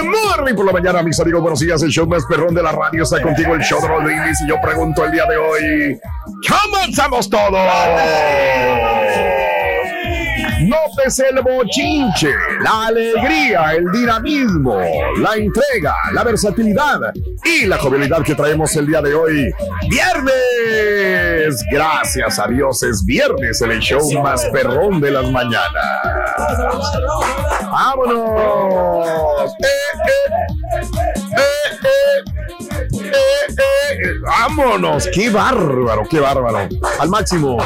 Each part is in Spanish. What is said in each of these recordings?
Good morning por la mañana, mis amigos. Buenos días. El show más perrón de la radio está contigo, el show de Brindis. Y yo pregunto el día de hoy: ¿Comenzamos todos? Nótese el bochinche, la alegría, el dinamismo, la entrega, la versatilidad y la jovialidad que traemos el día de hoy. ¡Viernes! Gracias a Dios es viernes en el show más perrón de las mañanas. ¡Vámonos! ¡Eh, eh! ¡Eh. ¡Vámonos! ¡Qué bárbaro, qué bárbaro! Al máximo.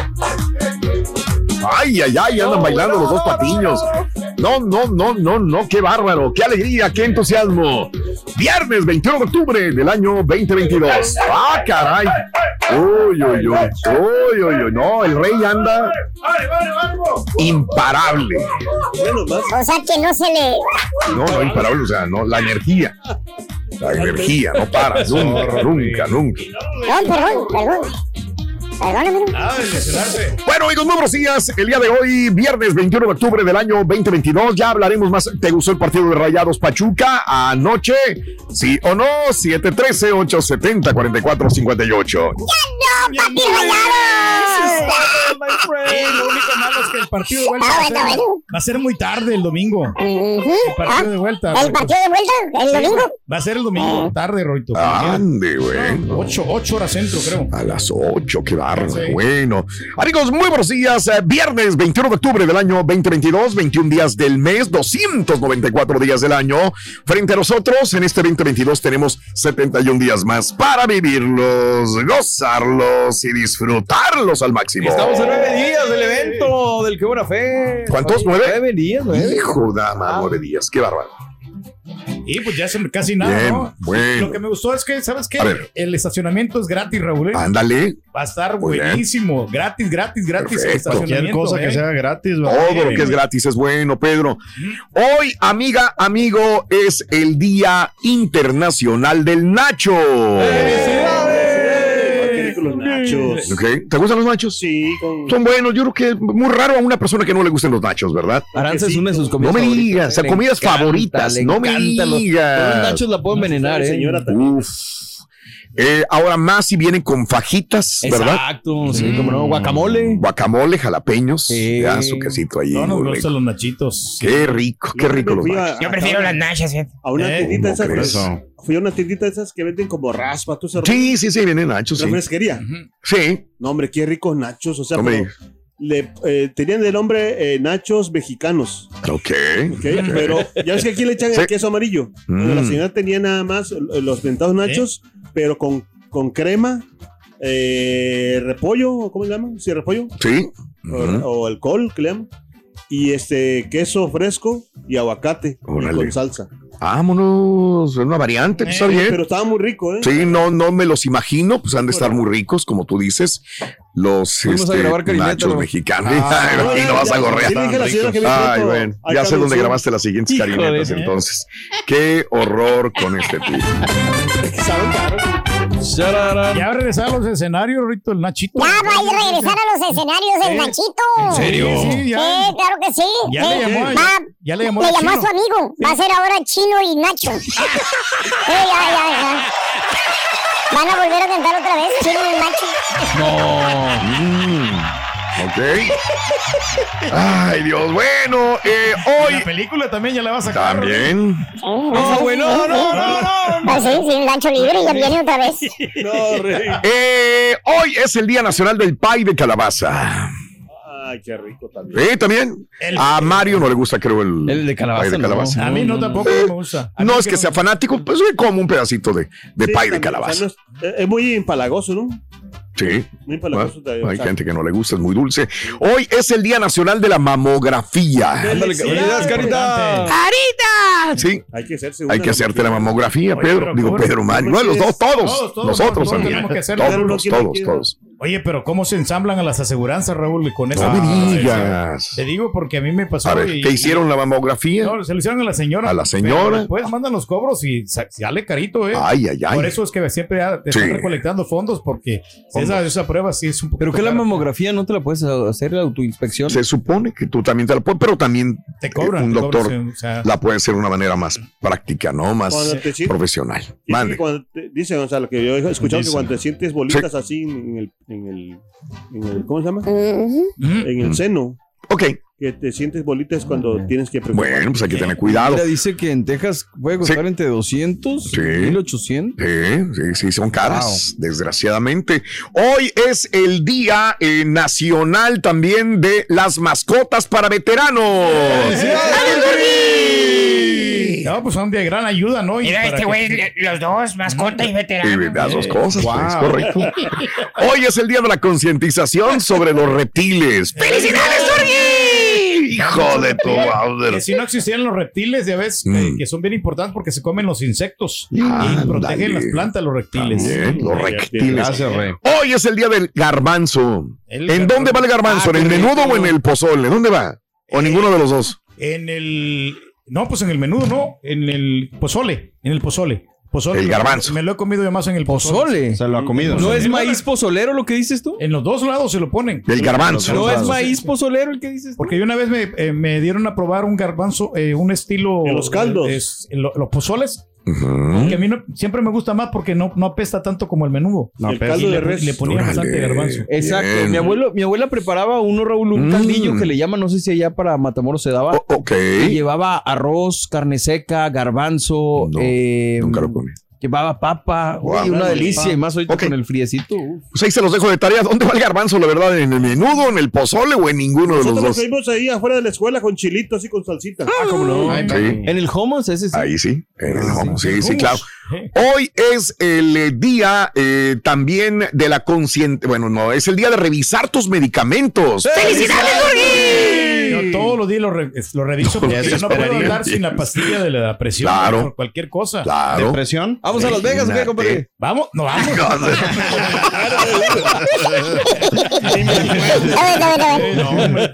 Ay, ay, ay, andan bailando los dos patiños. No, no, no, no, no, qué bárbaro, qué alegría, qué entusiasmo. Viernes 21 de octubre del año 2022. Ah, caray. Uy, uy, uy, uy, uy, uy, no, el rey anda imparable. O sea que no se le. No, no, imparable, o sea, no, la energía. La energía, no para, nunca, nunca, nunca. No, perdón, perdón. Bueno, amigos, muy buenos días. El día de hoy, viernes 21 de octubre del año 2022, ya hablaremos más. ¿Te gustó el partido de Rayados Pachuca anoche? ¿Sí o no? 713-870-4458. ¡Ya no, papi rayados! Eh, lo único malo es que el partido de vuelta Ah, va a, ser, bueno. va a ser muy tarde el domingo. El partido de vuelta. ¿El partido de vuelta? ¿El domingo? Va a ser el domingo, tarde, Roito. Ande, güey. Ocho, ocho horas centro, creo. A las 8, qué bárbaro. Sí. Bueno, amigos, muy buenos días. Eh, Viernes 21 de octubre del año 2022, 21 días del mes, 294 días del año. Frente a nosotros, en este 2022 tenemos 71 días más para vivirlos, gozarlos y disfrutarlos al máximo. Estamos a nueve días del evento del que buena fe. ¿Cuántos? ¿Nueve? Nueve días, nueve. Hijo, dama, nueve días, qué bárbaro. Y pues ya es casi nada, Bien, ¿no? bueno. Lo que me gustó es que, ¿sabes qué? El estacionamiento es gratis, Raúl. ¿eh? Ándale, Va a estar Muy bien. buenísimo. Gratis, gratis, gratis. el Perfecto. estacionamiento, Cualquier cosa ¿eh? que sea gratis, todo lo que es gratis es bueno, Pedro. Hoy, amiga, amigo, es el Día Internacional del Nacho. Qué los nachos. ¿Te gustan los nachos? Sí, con. Son buenos, yo creo que es muy raro a una persona que no le gusten los nachos, ¿verdad? Aranza es una de sus No comidas me favoritas. digas, o sea, comidas encanta, favoritas, no me digas. Los nachos la puedo envenenar, ¿eh? Señora también. Uf. Eh, ahora más si vienen con fajitas, ¿verdad? Exacto, sí, como no, guacamole. Guacamole, jalapeños, Sí. ya su quesito ahí. No nos gustan los nachitos. Qué rico, qué rico los nachos. Yo prefiero las nachas, fíjate. A una Eh, tiendita ¿cómo esas. crees? Fui a una tiendita de esas que venden como raspa, tú se Sí, sí, sí, vienen nachos, sí. Refresquería. Sí, No, hombre, qué ricos nachos. O sea, digas. le, eh, tenían el nombre eh, nachos mexicanos. Ok. ¿ok? Pero ya ves que aquí le echan Sí. el queso amarillo. Pero La Mm. señora tenía nada más eh, los ventados nachos, pero con, con crema, eh, repollo, ¿cómo le llaman? Sí, repollo. Sí. o, Ujú. o alcohol, que le llaman. Y este queso fresco y aguacate y con salsa. Vámonos, es una variante, pues está Eh, bien. Pero estaba muy rico, ¿eh? Sí, no, no me los imagino, pues han de estar muy ricos, como tú dices. Los este, nachos ¿no? mexicanos. Ah, Ay, no, vas a ya, gorrear. sí Ay, bueno, ya sé dónde grabaste las siguientes Híjole, carinetas ¿eh? entonces. Qué horror con este tipo. Ya va a regresar a los escenarios, Rito, el Nachito. Ya va a regresar a los escenarios del ¿Eh? Nachito. ¿En serio? Sí, ya. Sí, claro que sí. Ya le llamó, Va- ya, ya le llamó le llamó a su amigo. Va a ser ahora Chino y Nacho. Sí, ya, ya, ya. Van a volver a cantar otra vez, Chino y Nacho. Mm, Ay, Dios. Bueno, eh, La hoy película también ya la va a sacar. también. Sí, no, güey, no, no, no, Ah, sí, sí, Nacho libre, ya viene otra vez. No, rey. Eh, hoy es el Día Nacional del Pay de Calabaza. Ay, qué rico también. Sí, también. El- A Mario no le gusta, creo, el, El de calabaza, no. A mí no, tampoco me gusta. A No es que sea fanático, pues como un pedacito de, de Sí, pay de calabaza. o sea, no es, es muy empalagoso, ¿no? Sí. Muy Bueno, empalagoso. o hay sea, gente que no le gusta, es muy dulce. Hoy es el Día Nacional de la Mamografía. Felicidades, Carita. Sí, Hay que hacerse hay que hacerte la mamografía. Oye, Pedro. pero Digo, ¿cómo- Pedro Mario. cómo No, los dos, todos. Todos, todos, Nosotros todos también. tenemos que hacerlo. Todos, no todos, todos. Oye, pero ¿cómo se ensamblan a las aseguranzas, Raúl? Con esa No me digas. Te digo porque a mí me pasó. A ver, y- ¿qué hicieron la mamografía? No, se lo hicieron a la señora. ¿A la señora? Después mandan los cobros y sa- sale carito, ¿eh? Ay, ay, ay. Por eso es que siempre te están recolectando fondos porque esa, esa prueba sí es un poco. Pero que la mamografía no te la puedes hacer la autoinspección. Se supone que tú también te la puedes, pero también Te cobran. un te doctor cobran, o sea, la puede hacer de una manera más práctica, ¿no? Más profesional. Te- dice Gonzalo que yo he escuchado que cuando te sientes bolitas así en el, en el, en el- ¿cómo se llama? En el seno, Ok, que te sientes bolitas cuando tienes que preocupar. bueno, pues hay que tener cuidado. Mira, dice que en Texas puede costar entre 200 Sí. y 1800. Sí, sí, sí, son caras, desgraciadamente. Hoy es el Día eh, Nacional también de las mascotas para veteranos. No, pues son de gran ayuda, ¿no? Y Mira este que- güey, los dos, mascota y Y veterano. las dos cosas, pues, es Wow. correcto. Hoy es el día de la concientización sobre los reptiles. ¡Felicidades, Sorgi! Hijo de tu Que madre. si no existieran los reptiles, ya ves, Mm. eh, que son bien importantes porque se comen los insectos y protegen las plantas los reptiles. También, los reptiles. Gracias, Rey. Hoy es el día del garbanzo. El ¿En garbanzo. dónde va el garbanzo? Ah, ¿En el menudo o en el pozole? ¿Dónde va? ¿O ninguno de los dos? En el. No, pues en el menudo, no. En el pozole. En el pozole. Pozole. El garbanzo. Me lo he comido yo más en el pozole. Pozole. Se lo ha comido. ¿No es maíz pozolero lo que dices tú? En los dos lados se lo ponen. El garbanzo. ¿No es maíz pozolero el que dices tú? Porque yo una vez me, eh, me dieron a probar un garbanzo, eh, un estilo. En los caldos. eh, es- en lo- los pozoles. Que a mí no- siempre me gusta más porque no, no apesta tanto como el menudo. No, el caldo Y de le, res. le ponía bastante garbanzo. Exacto. Bien. Mi abuelo, mi abuela preparaba uno, Raúl, un Mm. caldillo que le llaman, no sé si allá para Matamoros se daba. O- ok. Y llevaba arroz, carne seca, garbanzo, No, eh, Nunca lo comí. Llevaba papa, Wow. uy, una delicia, y más ahorita Ok. con el friecito. uf. Pues ahí se los dejo de tarea. ¿Dónde va el garbanzo, la verdad? ¿En el menudo, en el pozole o en ninguno de los Nosotros nos dos? fuimos ahí afuera de la escuela con chilitos y con salsita. Ah, cómo no. Ay, Sí. En el hummus, ese sí. Ahí sí, en el Ah, home. sí. Sí, claro. Hoy es el eh, día eh, también de la consciente. Bueno, no, es el día de revisar tus medicamentos. Todos los días lo, re- lo reviso porque yo no puedo andar sin la pastilla de la presión Claro. por cualquier cosa. Claro. ¿Depresión? Vamos a Las Vegas, ¿o ¿qué, Imagínate. compadre? Vamos, no vamos.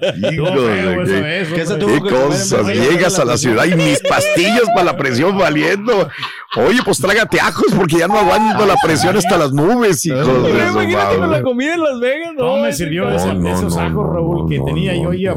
Eh, de qué- eso, ¿Qué se hombre. tuvo Qué que comer en cosas, de llegas a la ciudad y mis pastillas para la presión valiendo. Oye, pues trágate ajos porque ya no aguanto la presión hasta las nubes, hijo de Pero su imagínate con la comida en Las Vegas, No me sirvió esos ajos, no, Raúl, que no, tenía no, yo ahí no,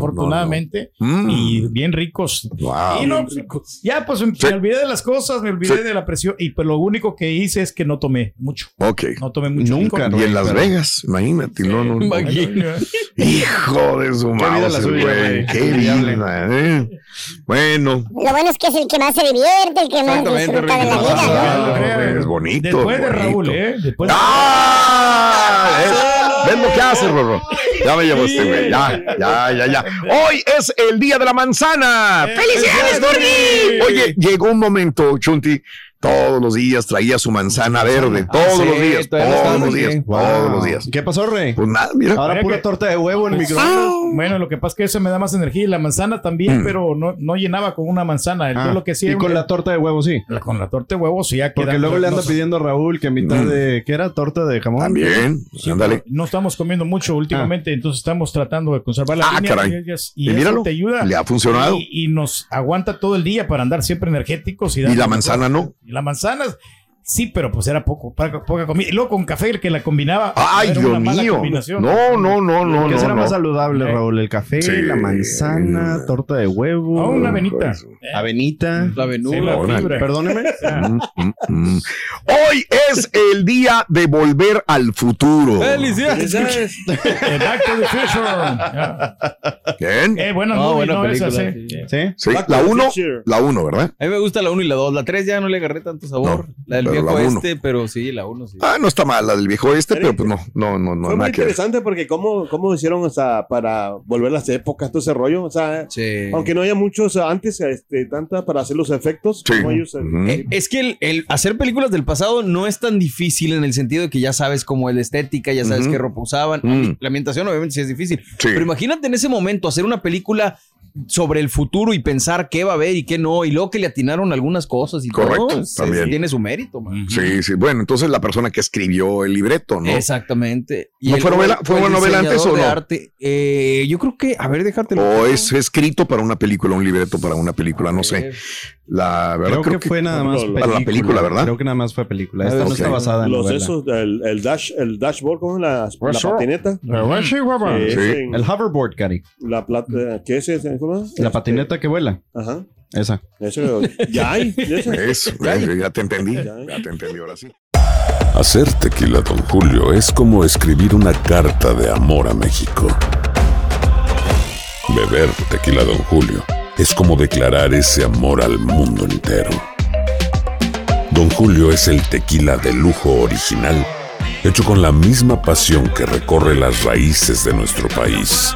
Mm. Y bien ricos. Wow. Y no, pues, ya, pues me Sí. olvidé de las cosas, me olvidé Sí. de la presión. Y pues lo único que hice es que no tomé mucho. Ok. No tomé mucho. Nunca. Y en Las Vegas, imagínate, no, no, no. Imagínate. Hijo de su Qué vida la madre, suya, güey. güey. Qué vida, eh. Bueno. Lo bueno es que es el que más se divierte, el que más disfruta de la vida, es bonito. Después de. Raúl, ¿eh? Después de- ¡Ah! ¿Eh? ¿Ves lo que hace, Rorro? Ya me llevó este güey. Ya, ya, ya, ya. Hoy es el día de la manzana. ¡Felicidades, Turgi! Oye, llegó un momento, Chunti, todos los días traía su manzana verde, Ah, todos sí, los días, todos los días, bien. todos los días. ¿Qué pasó, Rey? Pues nada, mira. Ahora Mira pura que- torta de huevo en Pues, microondas. Bueno, lo que pasa es que eso me da más energía y la manzana también, Mm. pero no, no llenaba con una manzana. Yo Ah, lo que sí y con la torta de huevo, sí. la- con la torta de huevo sí ya Porque queda- luego le anda no- pidiendo a Raúl que mitad Mm. de... ¿Qué era? ¿Torta de jamón? También, Sí, ándale. No estamos comiendo mucho últimamente, entonces estamos tratando de conservar la Ah, línea. caray. Y, Y eso míralo, te ayuda. le ha funcionado. Y, y nos aguanta todo el día para andar siempre energéticos. Y, ¿Y darle la manzana no? Y la manzana, sí, pero pues era poco, poca, comida. Y luego con café el que la combinaba. Ay, era Dios una mala mío. combinación. No, no, no, no, ¿Qué no. será no. más saludable, Eh. Raúl? ¿El café, Sí. la manzana, torta de huevo? Ah, una avenita. Pues, Eh, Avenita. La venuda. sí. Perdóneme. Mm, mm, mm. Hoy es el día de volver al futuro. ¡Felicidades! Back to the Future. ¿Bien? Eh, buena No, movie, buena ¿no? Película, sí. sí. La the 1, Future. la 1, ¿verdad? A mí me gusta la 1 y la 2. La 3 ya no le agarré tanto sabor. No, la del pero viejo la uno. este, pero sí, la 1 sí. Ah, no está mal la del viejo este, pero pues no, no, no, no, Fue muy que interesante porque cómo, cómo hicieron o sea, para volver las épocas, todo ese rollo. O sea, Sí. aunque no haya muchos antes, este, tanta para hacer los efectos. Sí. como ellos, eh. Eh, es que el, el hacer películas del pasado no es tan difícil en el sentido de que ya sabes cómo es la estética, ya sabes qué ropa usaban. La ambientación obviamente sí es difícil. Sí. Pero imagínate en ese momento hacer una película sobre el futuro y pensar qué va a haber y qué no, y luego que le atinaron algunas cosas y Correcto, todo. también. Tiene su mérito, man. Sí, sí. Bueno, entonces la persona que escribió el libreto, ¿no? Exactamente. ¿No el- fue novela- fue una novela antes o no? arte, eh, yo creo que, a ver, déjatelo. O es escrito para una película, un libreto para una película, no sé. La verdad Creo, que, fue nada más Para la película. ¿verdad? Creo que nada más fue película. Esta Ok. no está basada en los novela. esos, el, el dash, el dashboard, ¿cómo es la, la patineta? Sí, El hoverboard, Cari. la plata, ¿qué es ese? La patineta que vuela. Ajá. Esa. Eso, ya hay. ya hay. Eso, ya te entendí. Ya te entendí ahora sí. Hacer tequila, Don Julio, es como escribir una carta de amor a México. Beber tequila, Don Julio, es como declarar ese amor al mundo entero. Don Julio es el tequila de lujo original, hecho con la misma pasión que recorre las raíces de nuestro país.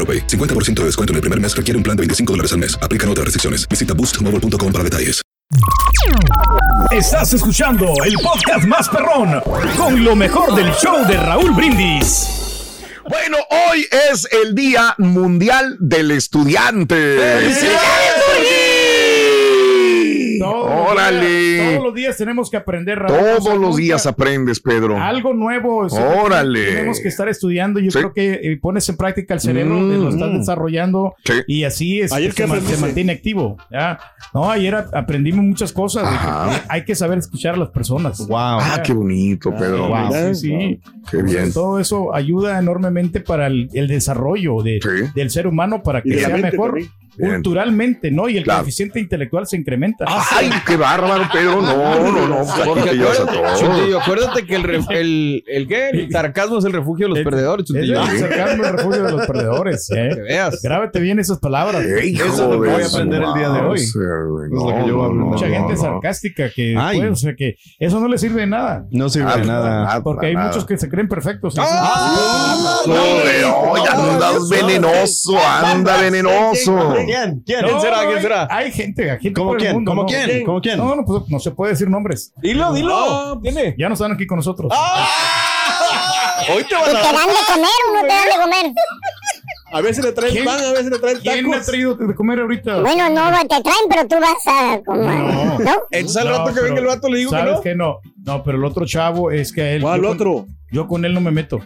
AroPay. 50% de descuento en el primer mes requiere un plan de 25 dólares al mes. Aplican otras restricciones. Visita boostmobile.com para detalles. Estás escuchando el podcast más perrón con lo mejor del show de Raúl Brindis. Bueno, hoy es el Día Mundial del Estudiante. Todos los ¡Órale! días- todos los días tenemos que aprender. Raúl. O Todos sea, los días aprendes, Pedro. Algo nuevo. o sea, Órale. Tenemos que estar estudiando. Yo Sí. creo que eh, pones en práctica el cerebro, Mm. lo estás desarrando Sí. y así es, Ayer se, que aprendiste. se mantiene activo. ¿ya? No, ayer aprendimos muchas cosas. de que Ajá. hay que saber escuchar a las personas. Wow. Ah, qué bonito, Pedro. Ah, Sí, sí. Qué bien. Todo eso ayuda enormemente para el, el desarrollo de- Sí. del ser humano para que sea mejor también. Bien. culturalmente, ¿no? Y el Claro. coeficiente intelectual se incrementa. Ay, qué bárbaro, Pedro. No, no, no. pues. Chutillo, acuérdate que el, el, el, ¿qué? el sarcasmo es el refugio de los Es- perdedores, Es Chutillo. el sarcasmo el refugio de los perdedores. ¿eh? Que veas. Grábate bien esas palabras. Eso es lo que voy a aprender el día de hoy. Es lo que yo voy a aprender. Mucha no, gente no. sarcástica que, Ay. pues, o sea, que eso no le sirve de nada. No sirve Nada, de nada. Porque hay nada. muchos que se creen perfectos. Ah, andas venenoso, anda venenoso. ¿Quién? ¿Quién? No, ¿Quién será? ¿Quién será? Hay gente, hay gente ¿Cómo por el quién? mundo, ¿Cómo ¿no? quién? ¿Cómo quién? No, no, pues no se puede decir nombres. Dilo, dilo. Tiene. Ya no están aquí con nosotros. Hoy te ¿Y van te a dan de comer o no te dan de comer? A veces le traen pan, a veces le traen ¿Quién me ha tacos. traído de comer ahorita? Bueno, no te traen, pero tú vas a comer. No. ¿No? Entonces al No, rato que venga el vato le digo que ¿Sabes no. que no? No, pero el otro chavo es que a él. ¿Cuál yo con- otro? yo con él no me meto.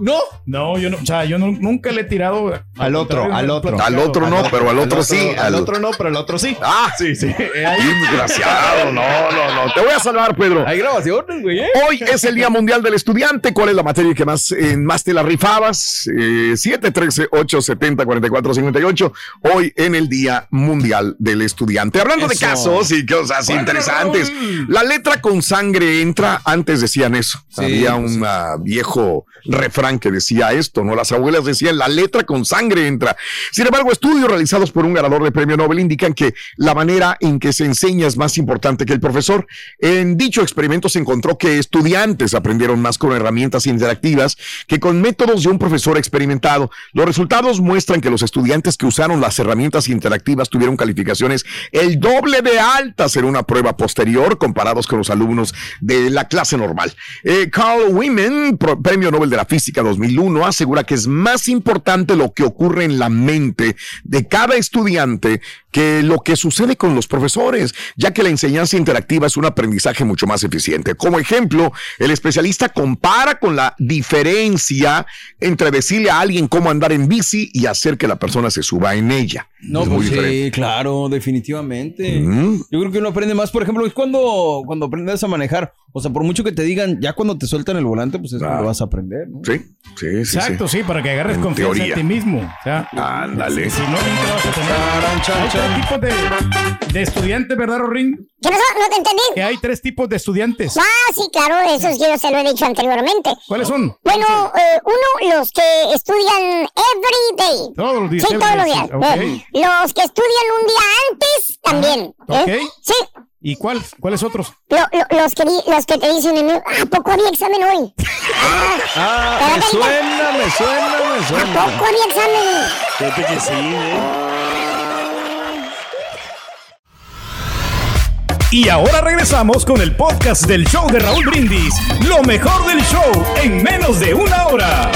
No. No, yo no, o sea, yo no- nunca le he tirado Al otro, al otro. Al otro no, pero al otro sí. Al otro no, pero al otro sí. Ah, Sí, sí. desgraciado. No, no, no. Te voy a salvar, Pedro. Hay grabaciones, güey. ¿eh? Hoy es el Día Mundial del Estudiante. ¿Cuál es la materia que más, eh, más te la rifabas? Eh, 713-870-4458. Hoy en el Día Mundial del Estudiante. Hablando de casos y cosas Bueno, interesantes. Raúl. La letra con sangre entra. Antes decían eso. Sí, Había pues un ah, viejo refrán que decía esto, ¿no? Las abuelas decían la letra con sangre entra. Sin embargo, estudios realizados por un ganador de premio Nobel indican que la manera en que se enseña es más importante que el profesor. En dicho experimento se encontró que estudiantes aprendieron más con herramientas interactivas que con métodos de un profesor experimentado. Los resultados muestran que los estudiantes que usaron las herramientas interactivas tuvieron calificaciones el doble de altas en una prueba posterior comparados con los alumnos de la clase normal. Eh, Carl pro- Premio Nobel de la Física 2001, asegura que es más importante lo que ocurre en la mente de cada estudiante que lo que sucede con los profesores, ya que la enseñanza interactiva es un aprendizaje mucho más eficiente. Como ejemplo, el especialista compara con la diferencia entre decirle a alguien cómo andar en bici y hacer que la persona se suba en ella. No, Es pues sí, claro, definitivamente. Mm. Yo creo que uno aprende más, por ejemplo, es cuando, cuando aprendes a manejar. O sea, por mucho que te digan, ya cuando te sueltan el volante, pues es Ah. cuando vas a aprender, ¿no? Sí, sí, sí. Exacto, sí, para que agarres En confianza teoría. en ti mismo. O sea, Ándale. si no, nunca vas a tener. Hay tres tipos de, de estudiantes, ¿verdad, Rorín? ¿Qué pasó? No te entendí. Que hay tres tipos de estudiantes. Ah, sí, claro, eso sí yo se lo he dicho anteriormente. ¿Cuáles son? Bueno, eh, uno, los que estudian every day. Todos los días. Sí, todos los días. Eh, Los que estudian un día antes también. ¿eh? ok. Sí. ¿Y cuál, cuáles otros? Lo- lo- los, que, los que te dicen, en el- ¿a poco había examen hoy? Ah, me suena, me suena, me ¿A suena. poco había examen? Fíjate que sí, ¿eh? Y ahora regresamos con el podcast del show de Raúl Brindis. Lo mejor del show en menos de una hora.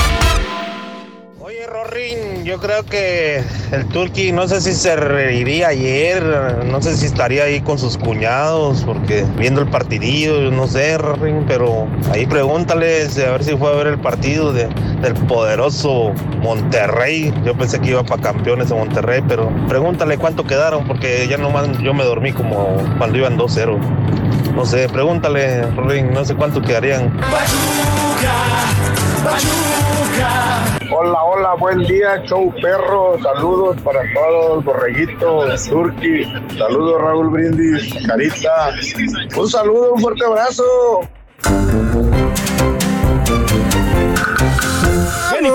Rorín, yo creo que el Turqui, no sé si se reiría ayer, no sé si estaría ahí con sus cuñados, porque viendo el partidillo, no sé, Rorín, pero ahí pregúntale si- a ver si fue a ver el partido de- del poderoso Monterrey. Yo pensé que iba para campeones de Monterrey, pero pregúntale cuánto quedaron, porque ya nomás yo me dormí como cuando iban 2-0. No sé, pregúntale, Rorín, no sé cuánto quedarían. Hola, hola, buen día, show perro. Saludos para todos, borreguito, Turki. Saludos, Raúl Brindis, Carita. Un saludo, un fuerte abrazo.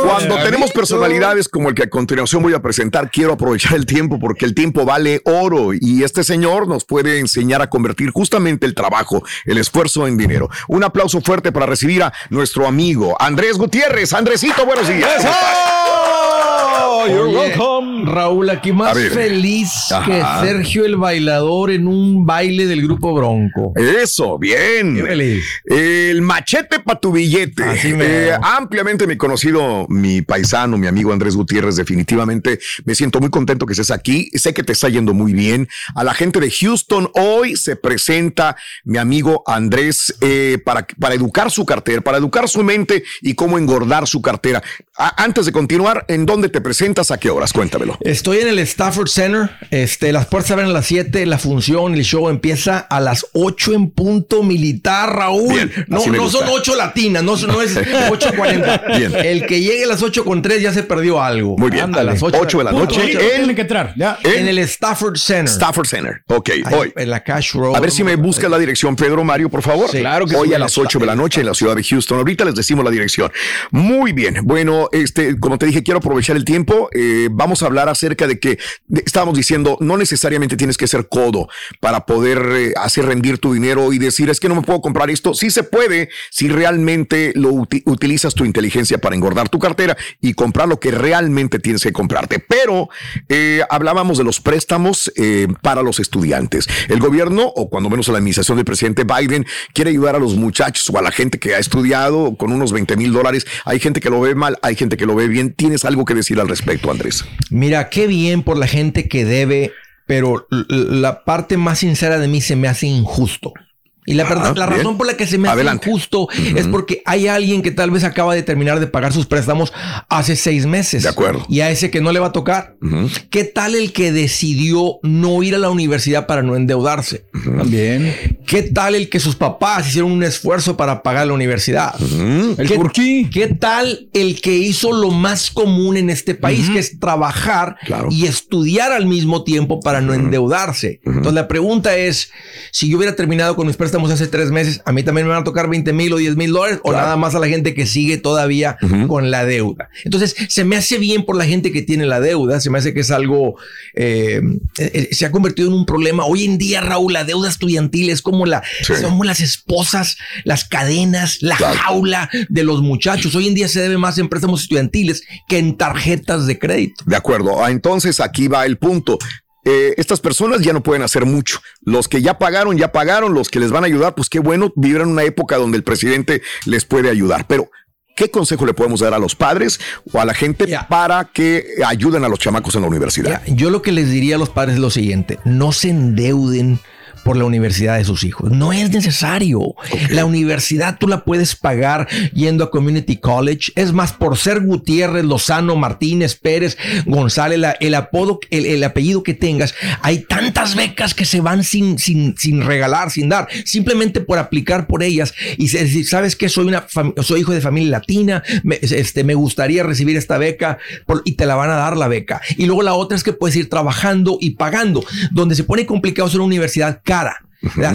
Cuando tenemos personalidades como el que a continuación voy a presentar, quiero aprovechar el tiempo porque el tiempo vale oro y este señor nos puede enseñar a convertir justamente el trabajo, el esfuerzo en dinero. Un aplauso fuerte para recibir a nuestro amigo Andrés Gutiérrez. Andresito, buenos días. ¿Cómo you're Oye, welcome. Raúl, aquí más feliz Ajá. que Sergio el bailador en un baile del grupo Bronco. Eso, bien. Qué feliz. El machete para tu billete. Así mero. Eh, ampliamente mi conocido, mi paisano, mi amigo Andrés Gutiérrez, definitivamente me siento muy contento que estés aquí. Sé que te está yendo muy bien. A la gente de Houston, hoy se presenta mi amigo Andrés eh, para, para educar su cartera, para educar su mente y cómo engordar su cartera. A- antes de continuar, ¿en dónde te presentas? ¿A qué horas? Cuéntamelo. Estoy en el Stafford Center. Este, las puertas se abren a las 7. La función, el show empieza a las 8 en punto militar, Raúl. Bien, no no son gusta. 8 latinas, no, son- no es 8.40. Bien. El que llegue a las 8 con 3 ya se perdió algo. Muy bien. A las 8, 8 de la noche. Punto. En- Tienen que entrar. Ya. En el Stafford Center. Stafford Center. Ok, Ahí, hoy. En la Cash Road. A ver si me busca la dirección, Pedro Mario, por favor. Sí, claro que Hoy sí. a las 8 de la noche en la ciudad de Houston. Ahorita les decimos la dirección. Muy bien. Bueno, este, como te dije, quiero aprovechar el tiempo. Eh, vamos a hablar acerca de que de- estábamos diciendo, no necesariamente tienes que ser codo para poder eh, hacer rendir tu dinero y decir, es que no me puedo comprar esto. Sí se puede si realmente lo uti- utilizas tu inteligencia para engordar tu cartera y comprar lo que realmente tienes que comprarte. Pero eh, hablábamos de los préstamos para los estudiantes. El gobierno, o cuando menos la administración del presidente Biden, quiere ayudar a los muchachos o a la gente que ha estudiado con unos 20 mil dólares. Hay gente que lo ve mal, hay gente que lo ve bien. ¿Tienes algo que decir al Andrés? Mira, qué bien por la gente que debe, pero la parte más sincera de mí se me hace injusto. Y la, Ah, verdad, la bien. razón por la que se me hace Adelante. injusto es porque hay alguien que tal vez acaba de terminar de pagar sus préstamos hace seis meses. De acuerdo. Y a ese que no le va a tocar. ¿Qué tal el que decidió no ir a la universidad para no endeudarse? También. ¿Qué tal el que sus papás hicieron un esfuerzo para pagar la universidad? El ¿Qué, Turquí. ¿Qué tal el que hizo lo más común en este país, que es trabajar y estudiar al mismo tiempo para no endeudarse? Entonces la pregunta es, si yo hubiera terminado con mis préstamos hace tres meses, ¿a mí también me van a tocar 20 mil o 10 mil dólares? ¿O nada más a la gente que sigue todavía con la deuda? Entonces se me hace bien por la gente que tiene la deuda, se me hace que es algo, eh, eh, se ha convertido en un problema. Hoy en día, Raúl, la deuda estudiantil es como la, somos las esposas, las cadenas, la jaula de los muchachos. Hoy en día se debe más en préstamos estudiantiles que en tarjetas de crédito. De acuerdo. Ah, Entonces aquí va el punto. Eh, estas personas ya no pueden hacer mucho. Los que ya pagaron, ya pagaron. Los que les van a ayudar, pues qué bueno, vivir en una época donde el presidente les puede ayudar. Pero, ¿qué consejo le podemos dar a los padres o a la gente para que ayuden a los chamacos en la universidad? Yo lo que les diría a los padres es lo siguiente, no se endeuden por la universidad de sus hijos. No es necesario. La universidad tú la puedes pagar yendo a Community College. Es más, por ser Gutiérrez, Lozano, Martínez, Pérez, González, la- el apodo, el, el apellido que tengas, hay tantas becas que se van sin, sin, sin regalar, sin dar, simplemente por aplicar por ellas y decir, sabes que soy una soy hijo de familia latina, me, este, me gustaría recibir esta beca por- y te la van a dar la beca. Y luego la otra es que puedes ir trabajando y pagando. Donde se pone complicado es una universidad cara.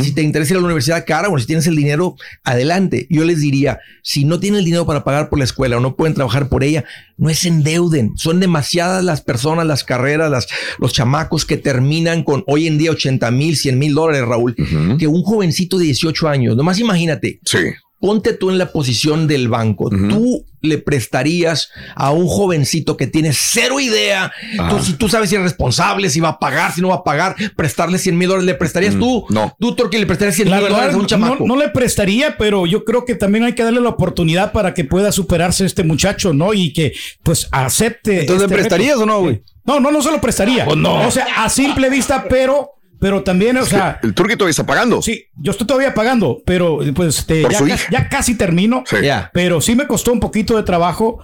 Si te interesa ir a la universidad cara, bueno, si tienes el dinero, adelante. Yo les diría, si no tienen el dinero para pagar por la escuela o no pueden trabajar por ella, no se endeuden. Son demasiadas las personas, las carreras, las, los chamacos que terminan con hoy en día 80 mil, 100 mil dólares, Raúl, que un jovencito de 18 años, nomás imagínate. Sí. Ponte tú en la posición del banco. Tú le prestarías a un jovencito que tiene cero idea. Ah. Tú, si tú sabes si es responsable, si va a pagar, si no va a pagar, prestarle 100 mil dólares, ¿le prestarías tú? No. Tú, Torque, le prestarías 100 La mil dólares a un chamaco. no, no le prestaría, pero yo creo que también hay que darle la oportunidad para que pueda superarse este muchacho, ¿no? Y que pues acepte. Entonces, ¿le este prestarías reto. o no, güey? No, no, no se lo prestaría. Pues no. O sea, a simple vista, pero, pero también, o sea. El turquito está pagando. Sí, yo estoy todavía pagando, pero pues este, ya, ca- ya casi termino. Sí. Pero sí me costó un poquito de trabajo.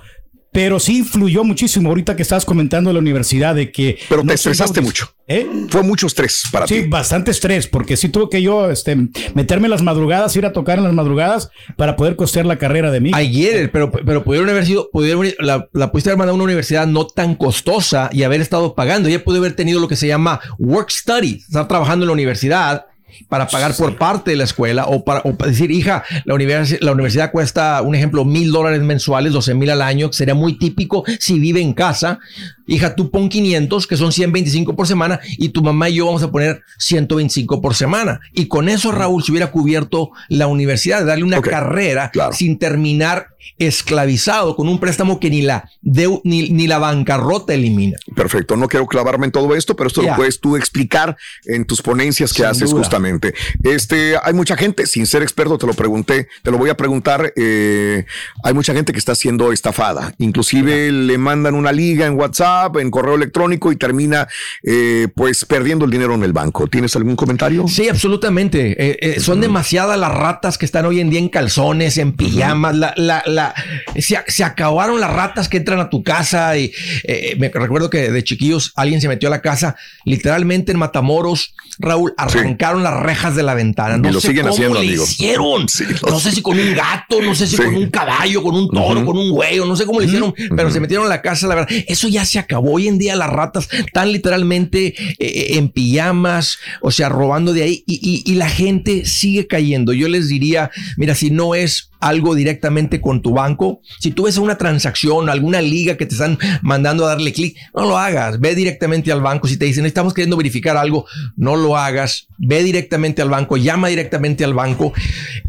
Pero sí influyó muchísimo ahorita que estabas comentando de la universidad de que. Pero te no estresaste endeudes. mucho. ¿Eh? Fue mucho estrés para Sí, ti. bastante estrés, porque sí tuve que yo este, meterme en las madrugadas, ir a tocar en las madrugadas para poder costear la carrera de mí. Ayer, pero, pero pudieron haber sido, pudieron, la, la pudiste haber mandado a una universidad no tan costosa y haber estado pagando. Ella puede haber tenido lo que se llama work study, estar trabajando en la universidad para pagar por parte de la escuela o para, o para decir, hija, la, universi- la universidad cuesta, un ejemplo, mil dólares mensuales, 12 mil al año, que sería muy típico si vive en casa. Hija, tú pon 500, que son 125 por semana, y tu mamá y yo vamos a poner 125 por semana. Y con eso, Raúl, se hubiera cubierto la universidad, darle una carrera sin terminar esclavizado con un préstamo que ni la, deu- ni, ni la bancarrota elimina. Perfecto, no quiero clavarme en todo esto, pero esto lo puedes tú explicar en tus ponencias que Sin haces duda. justamente. Este, hay mucha gente, sin ser experto, te lo pregunté, te lo voy a preguntar. eh, hay mucha gente que está siendo estafada. Inclusive le mandan una liga en WhatsApp, en correo electrónico y termina eh, pues perdiendo el dinero en el banco. ¿Tienes algún comentario? Sí, absolutamente. Eh, eh, son demasiadas las ratas que están hoy en día en calzones, en pijamas. La, la, la- se, se acabaron las ratas que entran a tu casa. Y eh, me recuerdo que de chiquillos alguien se metió a la casa, literalmente en Matamoros. Raúl, arrancaron las rejas de la ventana. No Y lo sé siguen cómo haciendo, le amigo. hicieron. Sí, no sé si con un gato, no sé si Sí. con un caballo, con un toro, con un güey, o no sé cómo le hicieron, pero se metieron a la casa, la verdad. Eso ya se acabó. Hoy en día las ratas están literalmente eh, en pijamas, o sea, robando de ahí y, y- y la gente sigue cayendo. Yo les diría, mira, si no es algo directamente con tu banco, si tú ves una transacción, alguna liga que te están mandando a darle clic, no lo hagas. Ve directamente al banco. Si te dicen, estamos queriendo verificar algo, no lo hagas. Ve directamente al banco, llama directamente al banco,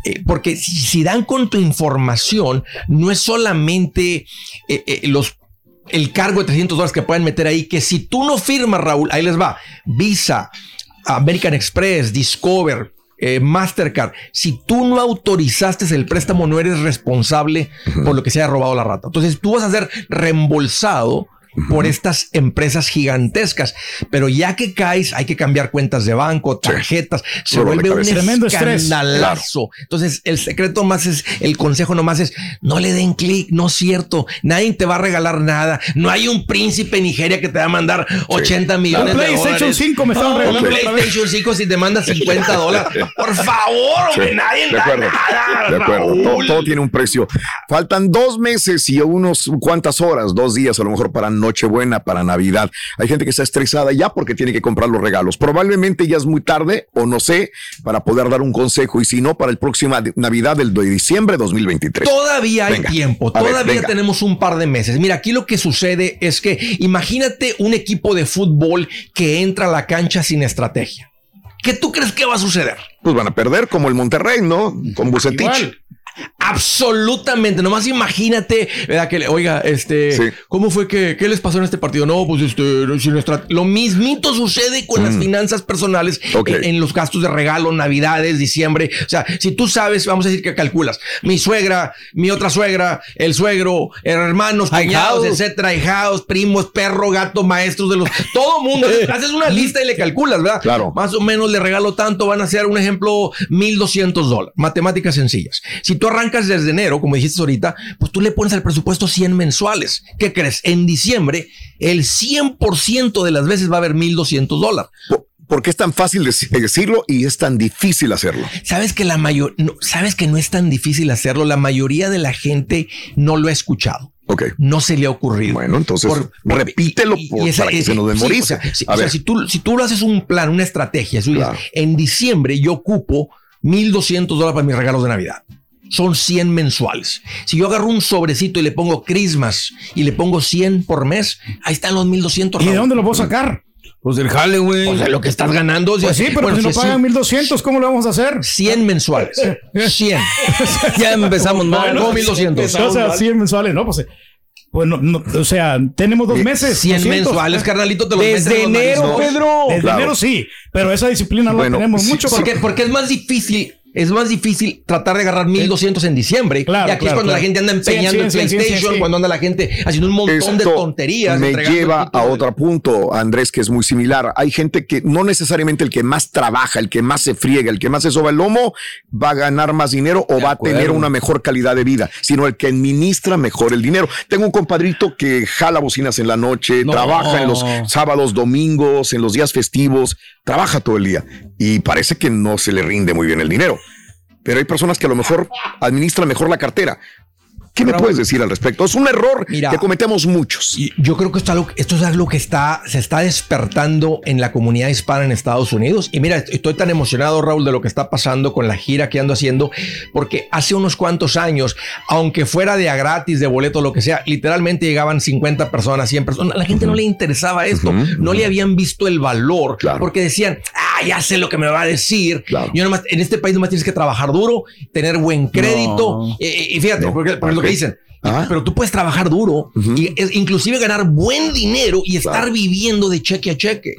eh, porque si, dan con tu información, no es solamente eh, eh, los el cargo de 300 dólares que pueden meter ahí, que si tú no firmas, Raúl, ahí les va, Visa, American Express, Discover, eh, Mastercard, si tú no autorizaste el préstamo, no eres responsable por lo que se haya robado la rata. Entonces tú vas a ser reembolsado por estas empresas gigantescas. Pero ya que caes, hay que cambiar cuentas de banco, tarjetas, se Dolor de vuelve un. Tremendo estrés. escandalazo. Entonces, el secreto más es, el consejo nomás es, no le den clic, no es cierto. Nadie te va a regalar nada. No hay un príncipe en Nigeria que te va a mandar 80 millones Un de PlayStation dólares. 5 me estaban No, regalando Un. PlayStation 5 si te manda 50 dólares. Por favor, hombre, Sí, nadie de acuerdo, nada. de acuerdo. Todo, todo tiene un precio. Faltan dos meses y unos cuantas horas, dos días a lo mejor para Nochebuena, para Navidad. Hay gente que está estresada ya porque tiene que comprar los regalos. Probablemente ya es muy tarde o no sé para poder dar un consejo y si no para el próxima de- Navidad del de diciembre 2023. Todavía hay Venga. tiempo, ver, todavía tenemos un par de meses. Mira, aquí lo que sucede es que imagínate un equipo de fútbol que entra a la cancha sin estrategia. ¿Qué tú crees que va a suceder? Pues van a perder como el Monterrey, ¿no? Con Bucetich. Igual. Absolutamente, nomás imagínate, ¿verdad? Que, le- oiga, este, ¿cómo fue que, qué les pasó en este partido? No, pues este, si nuestra- lo mismito sucede con las finanzas personales Mm. Ok. en, en los gastos de regalo, navidades, diciembre. O sea, si tú sabes, vamos a decir que calculas, mi suegra, mi otra suegra, el suegro, hermanos, cuñados, etcétera, hijados, primos, perro, gato, maestros de los, todo mundo. Haces una lista y le calculas, ¿verdad? Claro. Más o menos le regalo tanto, van a ser un ejemplo 1200 dólares. Matemáticas sencillas. Si tú arrancas desde enero, como dijiste ahorita, pues tú le pones al presupuesto 100 mensuales. ¿Qué crees? En diciembre, el 100% de las veces va a haber 1200 dólares. ¿Por, por qué es tan fácil dec- decirlo y es tan difícil hacerlo? Sabes que la mayor, no, sabes que no es tan difícil hacerlo. La mayoría de la gente no lo ha escuchado. Ok. No se le ha ocurrido. Bueno, entonces repítelo por- esa- para que ese- se nos sí, memorice. o sea, si, A o sea, si tú, si tú lo haces un plan, una estrategia, tú dices, en diciembre yo ocupo 1200 dólares para mis regalos de Navidad. Son 100 mensuales. Si yo agarro un sobrecito y le pongo Christmas y le pongo 100 por mes, ahí están los 1200. ¿Y de dónde lo puedo sacar? Pues del jale, güey. O sea, lo que estás ganando. o sea, Pues sí, pero bueno, si no sí, pagan sí. 1200, ¿cómo lo vamos a hacer? 100 mensuales. 100. Ya empezamos mal. No, 1200. O sea, 100 mensuales, ¿no? Pues, pues no, o sea, tenemos dos meses. 100 200. mensuales, carnalito, te los Desde enero. Pedro. Desde Claro. enero sí, pero esa disciplina no la tenemos mucho. Porque, porque es más difícil. Es más difícil tratar de agarrar 1200 en diciembre. Claro, y aquí claro, es cuando claro. la gente anda empeñando sí, el sí, sí, PlayStation, sí, sí. cuando anda la gente haciendo un montón de tonterías. Me lleva a otro punto, Andrés, que es muy similar. Hay gente que no necesariamente el que más trabaja, el que más se friega, el que más se soba el lomo, va a ganar más dinero o va a tener una mejor calidad de vida, sino el que administra mejor el dinero. Tengo un compadrito que jala bocinas en la noche, No. trabaja en los sábados, domingos, en los días festivos, trabaja todo el día y parece que no se le rinde muy bien el dinero. Pero hay personas que a lo mejor administran mejor la cartera. ¿Qué me puedes decir al respecto? Es un error que cometemos muchos. Yo creo que esto, es algo- esto es algo que está, se está despertando en la comunidad hispana en Estados Unidos. Y mira, estoy tan emocionado, Raúl, de lo que está pasando con la gira que ando haciendo, porque hace unos cuantos años, aunque fuera de a gratis, de boleto, lo que sea, literalmente llegaban 50 personas, 100 personas. A la gente no le interesaba esto, no le habían visto el valor, porque decían, ah, ya sé lo que me va a decir. Yo nomás, en este país nomás tienes que trabajar duro, tener buen crédito. No. Eh, y fíjate, porque, porque lo Ok. Que dicen. Ah. Pero tú puedes trabajar duro y es- inclusive ganar buen dinero y estar viviendo de cheque a cheque.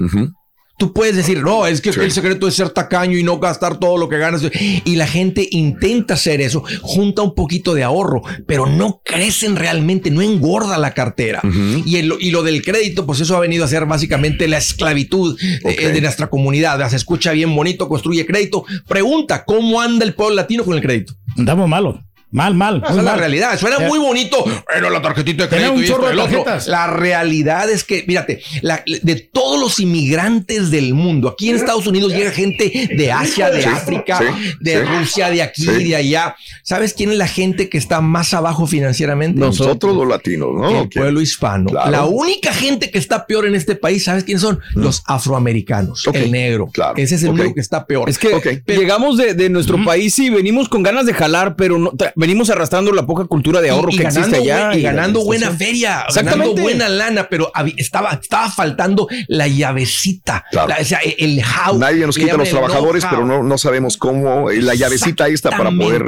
Tú puedes decir, no, es que el secreto es ser tacaño y no gastar todo lo que ganas. Y la gente intenta hacer eso, junta un poquito de ahorro, pero no crecen realmente, no engorda la cartera. y, el- y lo del crédito, pues eso ha venido a ser básicamente la esclavitud eh, de nuestra comunidad. Se escucha bien bonito, construye crédito. Pregunta, ¿cómo anda el pueblo latino con el crédito? Andamos malo. Mal, mal. Esa es la realidad. Suena Ya. muy bonito. Pero la tarjetita de crédito un y esto chorro y el de otro. La realidad es que, mírate, la- de todos los inmigrantes del mundo, aquí en Estados Unidos llega gente de Asia, de Sí, África, sí, de sí. Rusia, de aquí, Sí. de allá. ¿Sabes quién es la gente que está más abajo financieramente? Nosotros los latinos, ¿no? El pueblo hispano. Claro. La única gente que está peor en este país, ¿sabes quiénes son? Los afroamericanos, el negro. Ese es el Ok. único que está peor. Es que llegamos de, de nuestro país y venimos con ganas de jalar, pero no, venimos arrastrando la poca cultura de ahorro y, y que ganando, existe allá. buen- y ganando buena feria, ganando buena lana, pero estaba, estaba faltando la llavecita, la- o sea, el how. Nadie nos quita a los trabajadores, pero no, no sabemos cómo eh, la llavecita esta para poder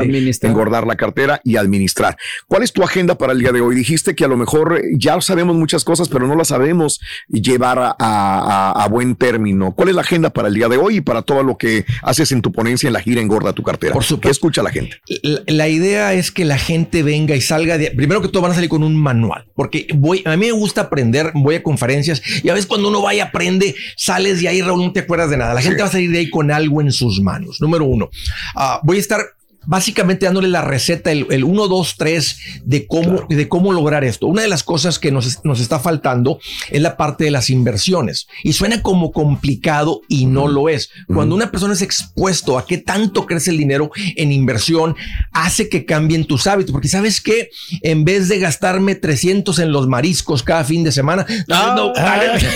engordar la cartera y administrar. ¿Cuál es tu agenda para el día de hoy? Dijiste que a lo mejor eh, ya sabemos muchas cosas, pero no las sabemos llevar a, a- a- a buen término. ¿Cuál es la agenda para el día de hoy y para todo lo que haces en tu ponencia en la gira Engorda tu cartera? ¿Qué escucha la gente? La, la idea idea es que la gente venga y salga de. Primero que todo, van a salir con un manual. Porque voy, a mí me gusta aprender, voy a conferencias y a veces cuando uno va y aprende, sales de ahí, Raúl, no te acuerdas de nada. La gente va a salir de ahí con algo en sus manos. Número uno, ah, voy a estar básicamente dándole la receta, el, el 1, 2, 3 de cómo, de cómo lograr esto. Una de las cosas que nos, nos está faltando es la parte de las inversiones. Y suena como complicado y no lo es. Cuando una persona es expuesto a qué tanto crece el dinero en inversión, hace que cambien tus hábitos. Porque sabes que en vez de gastarme 300 en los mariscos cada fin de semana, no, no,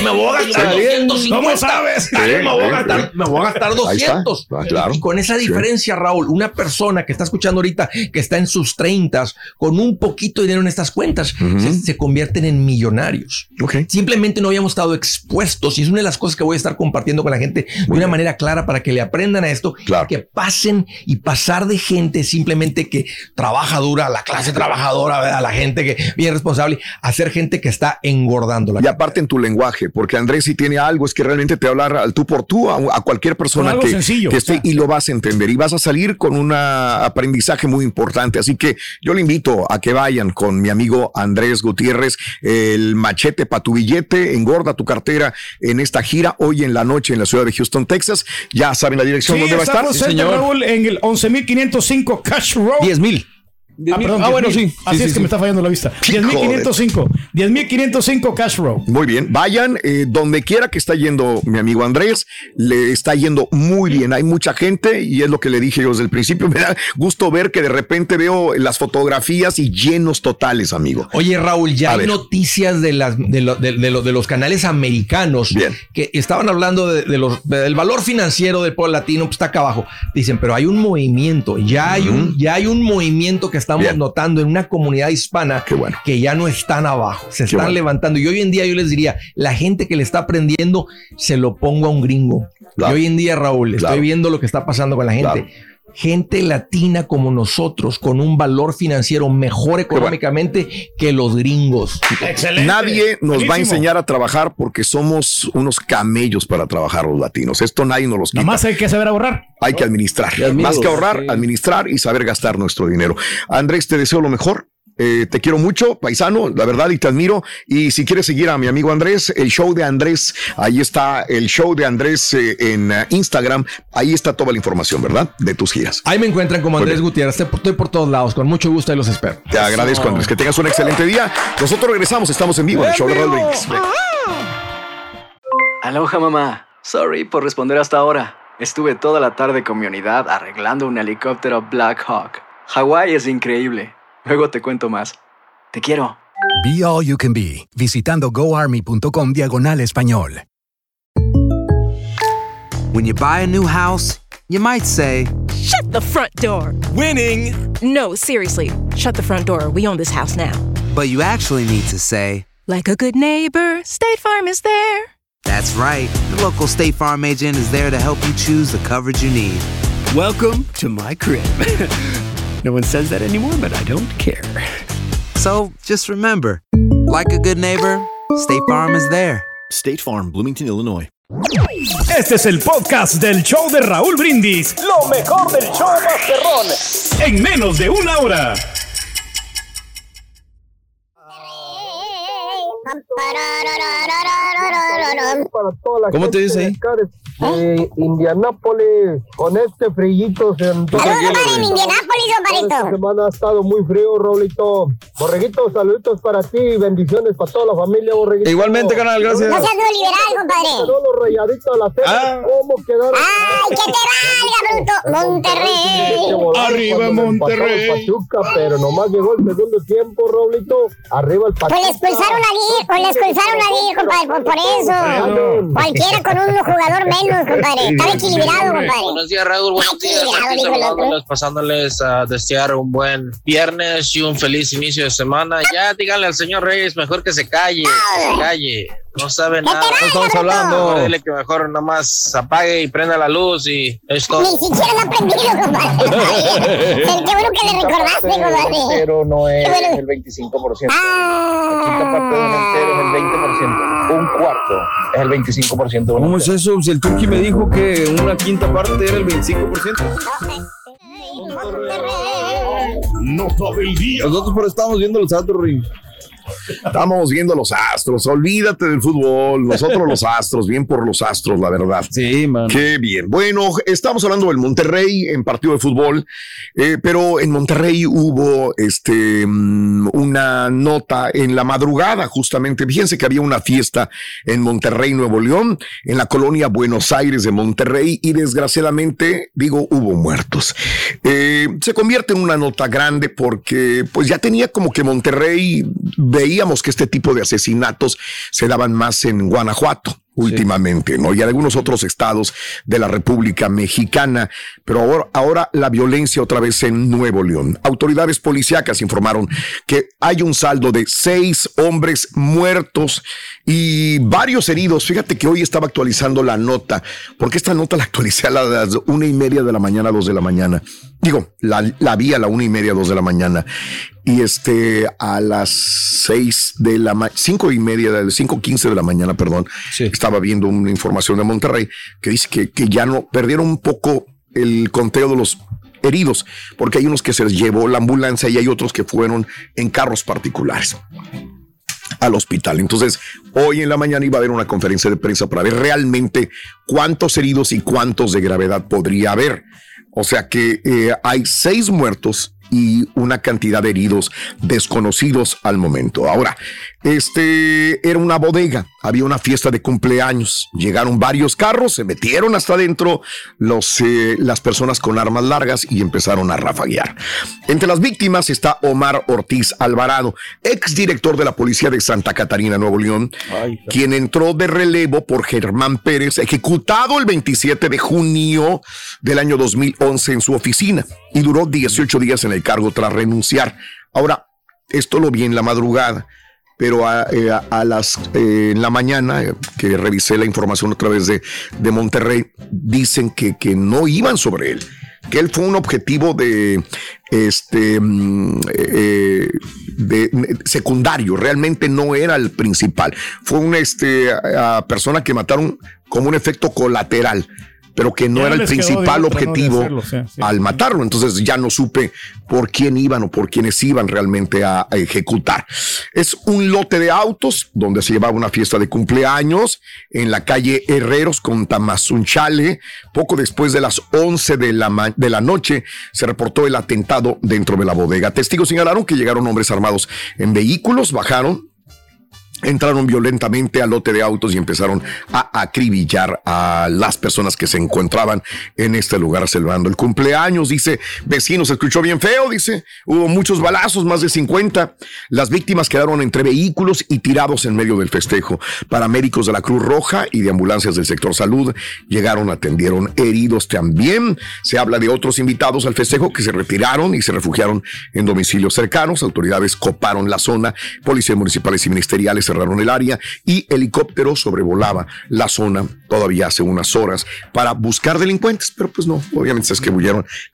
me voy a gastar Sí. 250. ¿Cómo sabes? Me, voy a gastar, sí. me voy a gastar Ahí está. 200. Ah, claro. Y con esa diferencia, Raúl, una persona que está escuchando ahorita, que está en sus 30, con un poquito de dinero en estas cuentas, se, se convierten en millonarios. Simplemente no habíamos estado expuestos y es una de las cosas que voy a estar compartiendo con la gente de una manera clara para que le aprendan a esto, que pasen y pasar de gente simplemente que trabaja dura, a la clase trabajadora, a la gente que bien responsable, a ser gente que está engordando. Y aparte en tu lenguaje, porque Andrés si tiene algo es que realmente te hablar al tú por tú a, a cualquier persona que, sencillo, que esté y lo vas a entender y vas a salir con un aprendizaje muy importante. Así que yo le invito a que vayan con mi amigo Andrés Gutiérrez, el machete para tu billete, engorda tu cartera en esta gira hoy en la noche en la ciudad de Houston, Texas. Ya saben la dirección Sí, donde va a estar. cerca, Raúl, en el 11.505 Cash Road. 10,000. Ah, perdón, Ah, bueno, 10,000. sí. Así Sí, es sí, que sí. me está fallando la vista. 10.505. 10.505 Cash Road. Muy bien, vayan eh, donde quiera que está yendo mi amigo Andrés, le está yendo muy bien. Hay mucha gente y es lo que le dije yo desde el principio. Me da gusto ver que de repente veo las fotografías y llenos totales, amigo. Oye, Raúl, ya A hay ver. noticias de, las, de, lo- de- de lo- de los canales americanos que estaban hablando de, de los, del valor financiero del pueblo latino, pues está acá abajo. Dicen, pero hay un movimiento, ya hay, un, ya hay un movimiento que estamos notando en una comunidad hispana que ya no están abajo, se están bueno. levantando. Y hoy en día yo les diría, la gente que le está aprendiendo, se lo pongo a un gringo. Y hoy en día, Raúl, Claro. estoy viendo lo que está pasando con la gente. Claro. Gente latina como nosotros, con un valor financiero mejor económicamente que los gringos. Nadie nos va a enseñar a trabajar porque somos unos camellos para trabajar los latinos. Esto nadie nos los quita. Nada más hay que saber ahorrar. Hay que administrar. Más que ahorrar, administrar y saber gastar nuestro dinero. Andrés, te deseo lo mejor. Eh, te quiero mucho, paisano, la verdad, y te admiro. Y si quieres seguir a mi amigo Andrés, el show de Andrés, ahí está el show de Andrés eh, en eh, Instagram. Ahí está toda la información, ¿verdad? De tus giras. Ahí me encuentran como Andrés Gutiérrez. Estoy por, estoy por todos lados. Con mucho gusto y los espero. Te agradezco, Andrés. Que tengas un excelente día. Nosotros regresamos, estamos en vivo en el show de Brindis. Aloha mamá. Sorry por responder hasta ahora. Estuve toda la tarde con mi unidad arreglando un helicóptero Black Hawk. Hawái es increíble. Luego te cuento más. Te quiero. Be All You Can Be, visitando goarmy.com diagonal español. When you buy a new house, you might say, Shut the front door. Winning. No, seriously. Shut the front door. We own this house now. but you actually need to say, Like a good neighbor, State Farm is there. That's right. The local State Farm agent is there to help you choose the coverage you need. Welcome to my crib. no one says that anymore, but I don't care. So just remember, like a good neighbor, State Farm is there. State Farm, Bloomington, Illinois. Este es el podcast del show de Raúl Brindis. Lo mejor del show Masterrón. En menos de una hora. ¿Cómo te dice ahí? De Indianápolis, con este frillito. Saludos, compadre, en Indianápolis. Esta semana ha estado muy frío, Raulito. Borreguito, saluditos para ti y bendiciones para toda la familia, Borreguito. Igualmente, canal, gracias. No seas neoliberal, compadre. Quedó los rayaditos a la cena. Ah. ¿Cómo quedaron? ¡Ay, que te valga, bruto! ¡Monterrey! Arriba Monterrey. Pachuca, pero nomás llegó el segundo tiempo, Raulito. Arriba el Pachuca. Pues le expulsaron a Dir, pues le expulsaron a Dir, compadre, por, por eso. Cualquiera con un jugador menos, compadre. Estaba equilibrado, compadre. Buenos días, Raúl. Buenos días. equilibrado, Aquí dijo el otro. saludándoles, pasándoles a desear un buen viernes y un feliz inicio de semana. Ya díganle al señor Reyes mejor que se calle, que se calle. No sabe nada. No estamos hablando. Dile que mejor nomás apague y prenda la luz y es todo. Ni siquiera lo ha aprendido, compadre. Qué bueno que le recordaste, compadre. Pero no es el 25%. Ah. La quinta parte de un entero es el 20%. Un cuarto es el 25% de ¿Cómo es eso? Si el Turqui me dijo que una quinta parte era el 25%. Nota del día. Nosotros pero estamos viendo los. Estamos viendo los astros. Olvídate del fútbol. Nosotros los astros. Bien por los astros, la verdad. Sí, man. Qué bien. Bueno, estamos hablando del Monterrey en partido de fútbol, eh, pero en Monterrey hubo este mm, una nota en la madrugada, justamente. Fíjense que había una fiesta en Monterrey, Nuevo León, en la colonia Buenos Aires de Monterrey, y desgraciadamente, digo, hubo muertos. Eh, se convierte en una nota grande porque, pues ya tenía como que Monterrey veíamos que este tipo de asesinatos se daban más en Guanajuato últimamente, ¿no? Y algunos otros estados de la República Mexicana, pero ahora, ahora la violencia otra vez en Nuevo León. Autoridades policíacas informaron que hay un saldo de seis hombres muertos y varios heridos. Fíjate que hoy estaba actualizando la nota, porque esta nota la actualicé a las una y media de la mañana, dos de la mañana. Digo, la, la vi a la una y media, dos de la mañana. Y este, a las seis de la ma cinco y media, cinco quince de la mañana, perdón, estaba viendo una información de Monterrey que dice que, que ya no perdieron un poco el conteo de los heridos, porque hay unos que se les llevó la ambulancia y hay otros que fueron en carros particulares al hospital. Entonces, hoy en la mañana iba a haber una conferencia de prensa para ver realmente cuántos heridos y cuántos de gravedad podría haber. O sea que eh, hay seis muertos y una cantidad de heridos desconocidos al momento. Ahora, este era una bodega, había una fiesta de cumpleaños, llegaron varios carros, se metieron hasta adentro los, eh, las personas con armas largas y empezaron a rafaguear. Entre las víctimas está Omar Ortiz Alvarado, ex director de la policía de Santa Catarina, Nuevo León, quien entró de relevo por Germán Pérez, ejecutado el 27 de junio del año 2011 en su oficina y duró 18 días en el cargo tras renunciar. Ahora, esto lo vi en la madrugada pero a, eh, a- las eh, en la mañana eh, que revisé la información otra vez de, de Monterrey dicen que, que no iban sobre él que él fue un objetivo de este mm, eh, de, secundario realmente no era el principal. Fue una este, persona que mataron como un efecto colateral pero que no Ya era el principal objetivo hacerlo, sí. al matarlo. Entonces ya no supe por quién iban o por quiénes iban realmente a, a ejecutar. Es un lote de autos donde se llevaba una fiesta de cumpleaños en la calle Herreros con Tamazunchale. Poco después de las 11 de la, de la noche se reportó el atentado dentro de la bodega. Testigos señalaron que llegaron hombres armados en vehículos, bajaron entraron violentamente al lote de autos y empezaron a acribillar a las personas que se encontraban en este lugar celebrando el cumpleaños. Dice, vecinos, se escuchó bien feo, dice, hubo muchos balazos, más de 50. Las víctimas quedaron entre vehículos y tirados en medio del festejo. Paramédicos de la Cruz Roja y de ambulancias del sector salud llegaron, atendieron heridos también. Se habla de otros invitados al festejo que se retiraron y se refugiaron en domicilios cercanos. Autoridades coparon la zona, policías municipales y ministeriales cerraron el área y helicóptero sobrevolaba la zona todavía hace unas horas para buscar delincuentes, pero pues no, obviamente se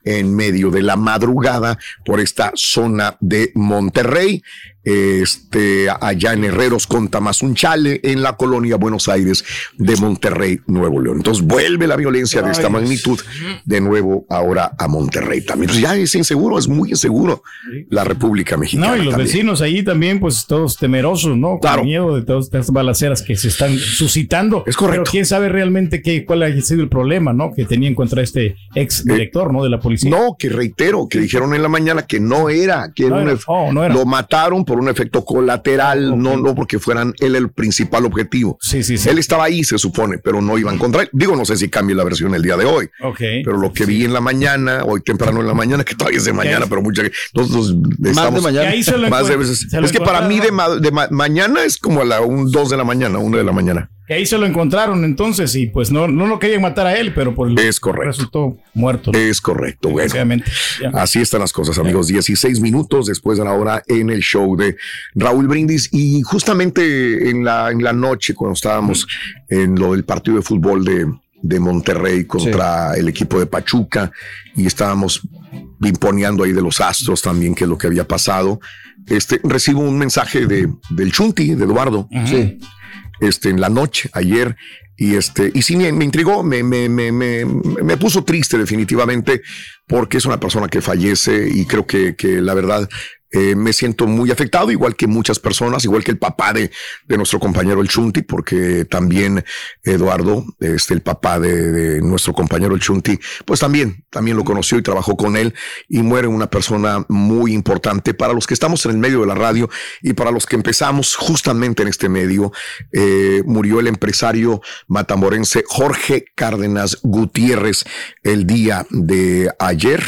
en medio de la madrugada por esta zona de Monterrey, este, allá en Herreros con Tamazunchale, en la colonia Buenos Aires de Monterrey, Nuevo León. Entonces vuelve la violencia de esta magnitud de nuevo ahora a Monterrey también. Pues ya es inseguro, es muy inseguro la República Mexicana. No, y los también. vecinos ahí también, pues todos temerosos, ¿no? Con miedo de todas estas balaceras que se están suscitando. Es correcto. Pero quién sabe realmente qué, cuál ha sido el problema, ¿no? Que tenían contra este ex director, ¿no? De la policía. No, que reitero, que dijeron en la mañana que no era, que era No oh, no era. lo mataron por un efecto colateral, no, no porque fueran él el principal objetivo. Sí, sí, sí. Él estaba ahí, se supone, pero no iban contra él. Digo, no sé si cambie la versión el día de hoy. Ok. Pero lo que vi en la mañana, hoy temprano en la mañana, que todavía es de mañana, pero mucha nosotros estamos de mañana. Más de veces. Es que para mí de, ma- de ma- mañana es como a la un, dos de la mañana, una de la mañana. Que ahí se lo encontraron entonces y pues no, no lo querían matar a él, pero por el Es correcto. resultó muerto. Es correcto, bueno. Ya. Así están las cosas, amigos. 16 minutos después de la hora en el show de Raúl Brindis. Y justamente en la, en la noche, cuando estábamos en lo del partido de fútbol de, de Monterrey contra el equipo de Pachuca, y estábamos imponeando ahí de los astros también, que es lo que había pasado. Este, recibo un mensaje de, del Chunti, de Eduardo. Sí. Este, en la noche, ayer, y este, y sí me, me intrigó, me, me, me, puso triste definitivamente, porque es una persona que fallece y creo que, que la verdad eh, me siento muy afectado, igual que muchas personas, igual que el papá de, de nuestro compañero el Chunti, porque también Eduardo, este, el papá de, nuestro compañero el Chunti, pues también, también lo conoció y trabajó con él y muere una persona muy importante para los que estamos en el medio de la radio y para los que empezamos justamente en este medio. Eh, murió el empresario matamorense Jorge Cárdenas Gutiérrez el día de ayer.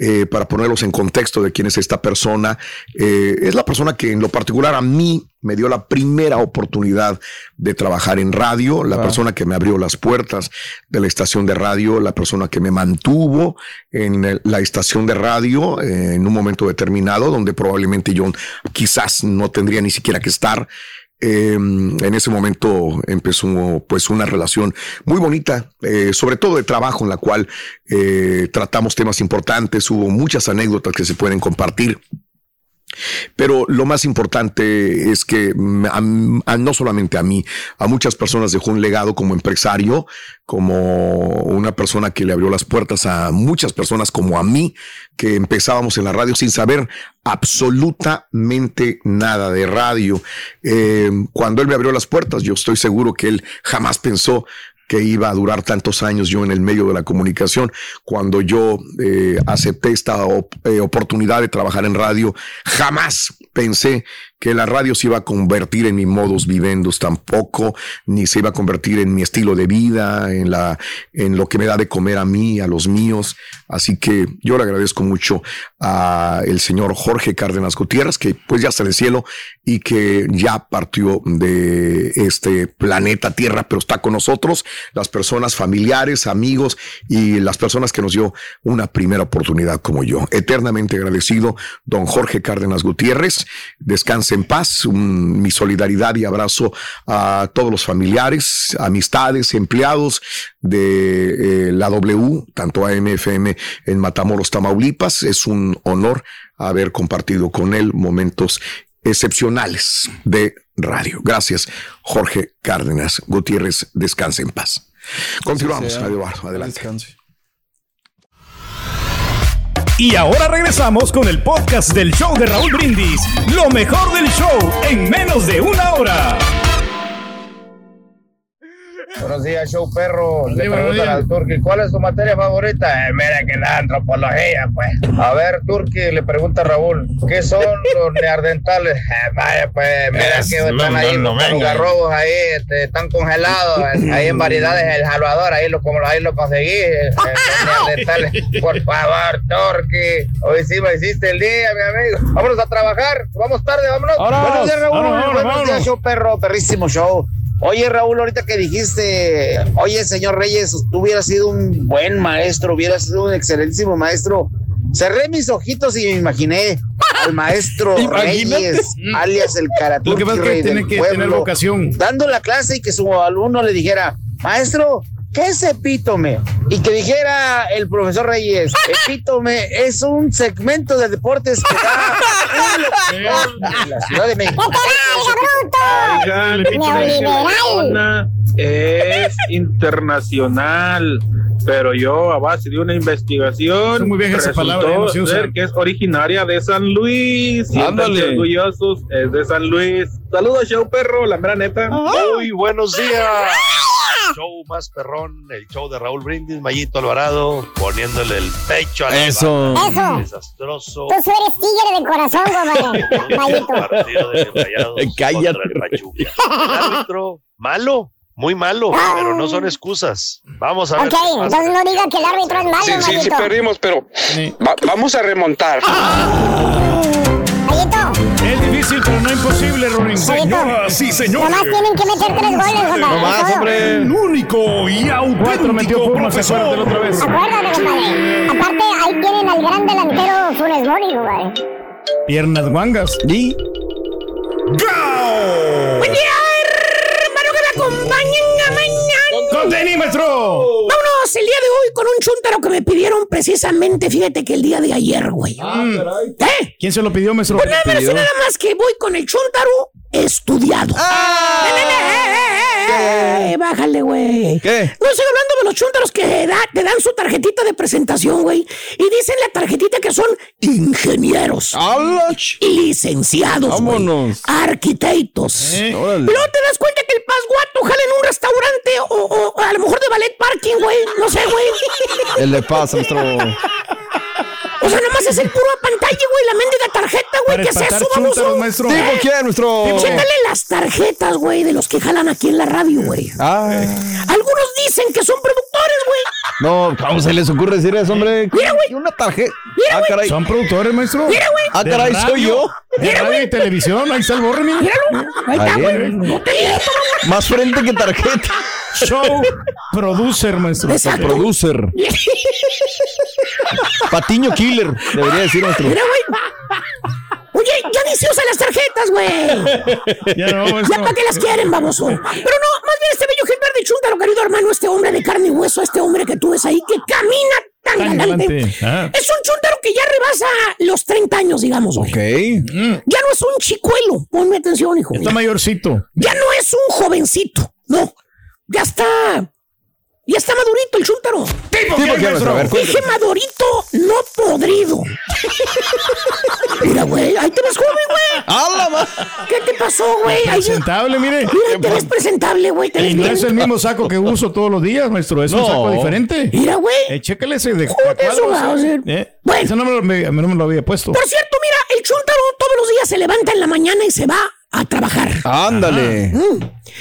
Eh, para ponerlos en contexto de quién es esta persona, eh, es la persona que en lo particular a mí me dio la primera oportunidad de trabajar en radio, la persona que me abrió las puertas de la estación de radio, la persona que me mantuvo en la estación de radio eh, en un momento determinado, donde probablemente yo quizás no tendría ni siquiera que estar. Eh, en ese momento empezó pues una relación muy bonita, eh, sobre todo de trabajo en la cual eh, tratamos temas importantes, hubo muchas anécdotas que se pueden compartir. Pero lo más importante es que no solamente a mí, a muchas personas dejó un legado como empresario, como una persona que le abrió las puertas a muchas personas como a mí, que empezábamos en la radio sin saber absolutamente nada de radio. Eh, cuando él me abrió las puertas, yo estoy seguro que él jamás pensó que iba a durar tantos años yo en el medio de la comunicación. Cuando yo eh, acepté esta op- eh, oportunidad de trabajar en radio, jamás pensé que la radio se iba a convertir en mi modus vivendus tampoco, ni se iba a convertir en mi estilo de vida, en la, en lo que me da de comer a mí, a los míos. Así que yo le agradezco mucho a el señor Jorge Cárdenas Gutiérrez, que pues ya está en el cielo y que ya partió de este planeta Tierra, pero está con nosotros, las personas familiares, amigos y las personas que nos dio una primera oportunidad como yo. Eternamente agradecido, don Jorge Cárdenas Gutiérrez. Descanse en paz. Mi solidaridad y abrazo a todos los familiares, amistades, empleados de eh, la W, tanto AMFM en Matamoros, Tamaulipas. Es un honor haber compartido con él momentos excepcionales de radio. Gracias, Jorge Cárdenas Gutiérrez. Descanse en paz. Continuamos. Eduardo. Adelante. Y ahora regresamos con el podcast del show de Raúl Brindis. Lo mejor del show en menos de una hora. Buenos días, show perro. Le buenos preguntan días. al Turki, ¿cuál es su materia favorita? Eh, mira que la antropología, pues. A ver, Turki, le pregunta a Raúl, ¿qué son los neandertales? Eh, vaya, pues, mira Es- que están no, ahí, no, los garrobos ahí, este, están congelados, eh, ahí en variedades, el Salvador, ahí lo, como, ahí lo conseguí, eh, los neandertales. Por favor, Turki, hoy sí me hiciste el día, mi amigo. Vámonos a trabajar, vamos tarde, vámonos. Vámonos, Buenos días, Raúl. vámonos, vámonos, Buenos días, show perro, perrísimo show. Oye, Raúl, ahorita que dijiste, oye, señor Reyes, tú hubieras sido un buen maestro, hubieras sido un excelentísimo maestro. Cerré mis ojitos y me imaginé al maestro. Reyes, alias el Karaturki Lo que pasa es que tiene que pueblo, tener vocación. Dando la clase y que su alumno le dijera, maestro, ¿qué es epítome? Y que dijera el profesor Reyes, epítome es un segmento de deportes que da en la Ciudad de México. Oigan, es internacional, pero yo a base de una investigación Es muy vieja esa resultó palabra, ya no se usa. ser que es originaria de San Luis. Ándale. orgullosos, es de San Luis. Saludos, show perro, la mera neta. Muy buenos días. Show más perrón, el show de Raúl Brindis, Mayito Alvarado, poniéndole el pecho a la Eso. banda. Eso. Desastroso. Tú sí eres tigre de corazón, compadre. Mayito. de Cállate. el árbitro, malo, muy malo, pero no son excusas. Vamos a ver. Ok, entonces no diga que el árbitro es malo, Sí, sí, sí perdimos, pero va- vamos a remontar. Es difícil, pero no imposible, Ronin. Señoras y señores. Nomás tienen que meter tres goles, compadre. Todo. El único y metió auténtico Pumas, profesor. acuérdate la otra vez. Acuérdate, compadre. Aparte, ahí tienen al gran delantero Funes Mori, compadre. Piernas guangas. ¿Y? Buen día, hermano que me acompañen a mañana. ¡Contení, maestro! Vámonos el día de hoy con un chuntaro que me pidieron precisamente, fíjate que el día de ayer, güey. ¿Eh? ¿Quién se lo pidió, maestro? Pues nada más y nada más que voy con el chuntaro estudiado. Ah. Eh, eh, eh. Bájale, güey. ¿Qué? No estoy hablando de los chúntaros que da- te dan su tarjetita de presentación, güey. Y dicen la tarjetita que son ingenieros. Licenciados, güey. Vámonos. Arquitectos. Eh, Y luego te das cuenta que el pasguato jala en un restaurante o, o a lo mejor de ballet parking, güey. No sé, güey. ¿Qué le pasa, maestro? O sea, nomás es el puro pantalla, güey, la mendiga tarjeta, güey. Para ¿Qué es espantar eso, vamos? chúntaros, maestro. ¿Tipo quién, maestro? Chécale las tarjetas, güey, de los que jalan aquí en la radio, güey. Ah, Algunos dicen que son productores, güey. no, ¿cómo se les ocurre decir eso, hombre? Mira, güey. Y una tarjeta. Mira, Ah, güey. caray. ¿Son productores, maestro? Mira, güey. Ah, caray, radio, soy yo. De radio y televisión, ahí está el borre, mira. Míralo. Ahí está, güey. No te miento, mamá. Más frente que tarjeta. Show producer, maestro. Exacto. Producer. Patiño Killer, debería decir nuestro. Mira, güey. Oye, ya ni se usan las tarjetas, güey. Ya no, Ya para qué las quieren, baboso. Pero no, más bien este bello Gilberto Chúntaro, querido hermano, este hombre de carne y hueso, este hombre que tú ves ahí, que camina tan, Tan galante. ah. Es un chúntaro que ya rebasa los 30 años, digamos, güey. Ok. Ya no es un chicuelo. Ponme atención, hijo. Está mayorcito. Ya no es un jovencito. No. Ya está. Ya está madurito el chúntaro. ¿Tipo ¿Tipo maestro? Ver, Dije madurito, no podrido. Mira, güey, ahí te ves joven, güey. ¡A la ma- ¿Qué te pasó, güey? Ahí- Presentable, mire. Mira, te ves presentable, güey. Te Y ves no bien. es el mismo saco que uso todos los días, maestro. Es un No. saco diferente. Mira, güey. Eh, chécale ese de Joder, cuadros, eso va a eh. Eh, Bueno. Eso no me lo, me- no me lo había puesto. Por cierto, mira, el chúntaro todos los días se levanta en la mañana y se va a trabajar. Ándale. Mm.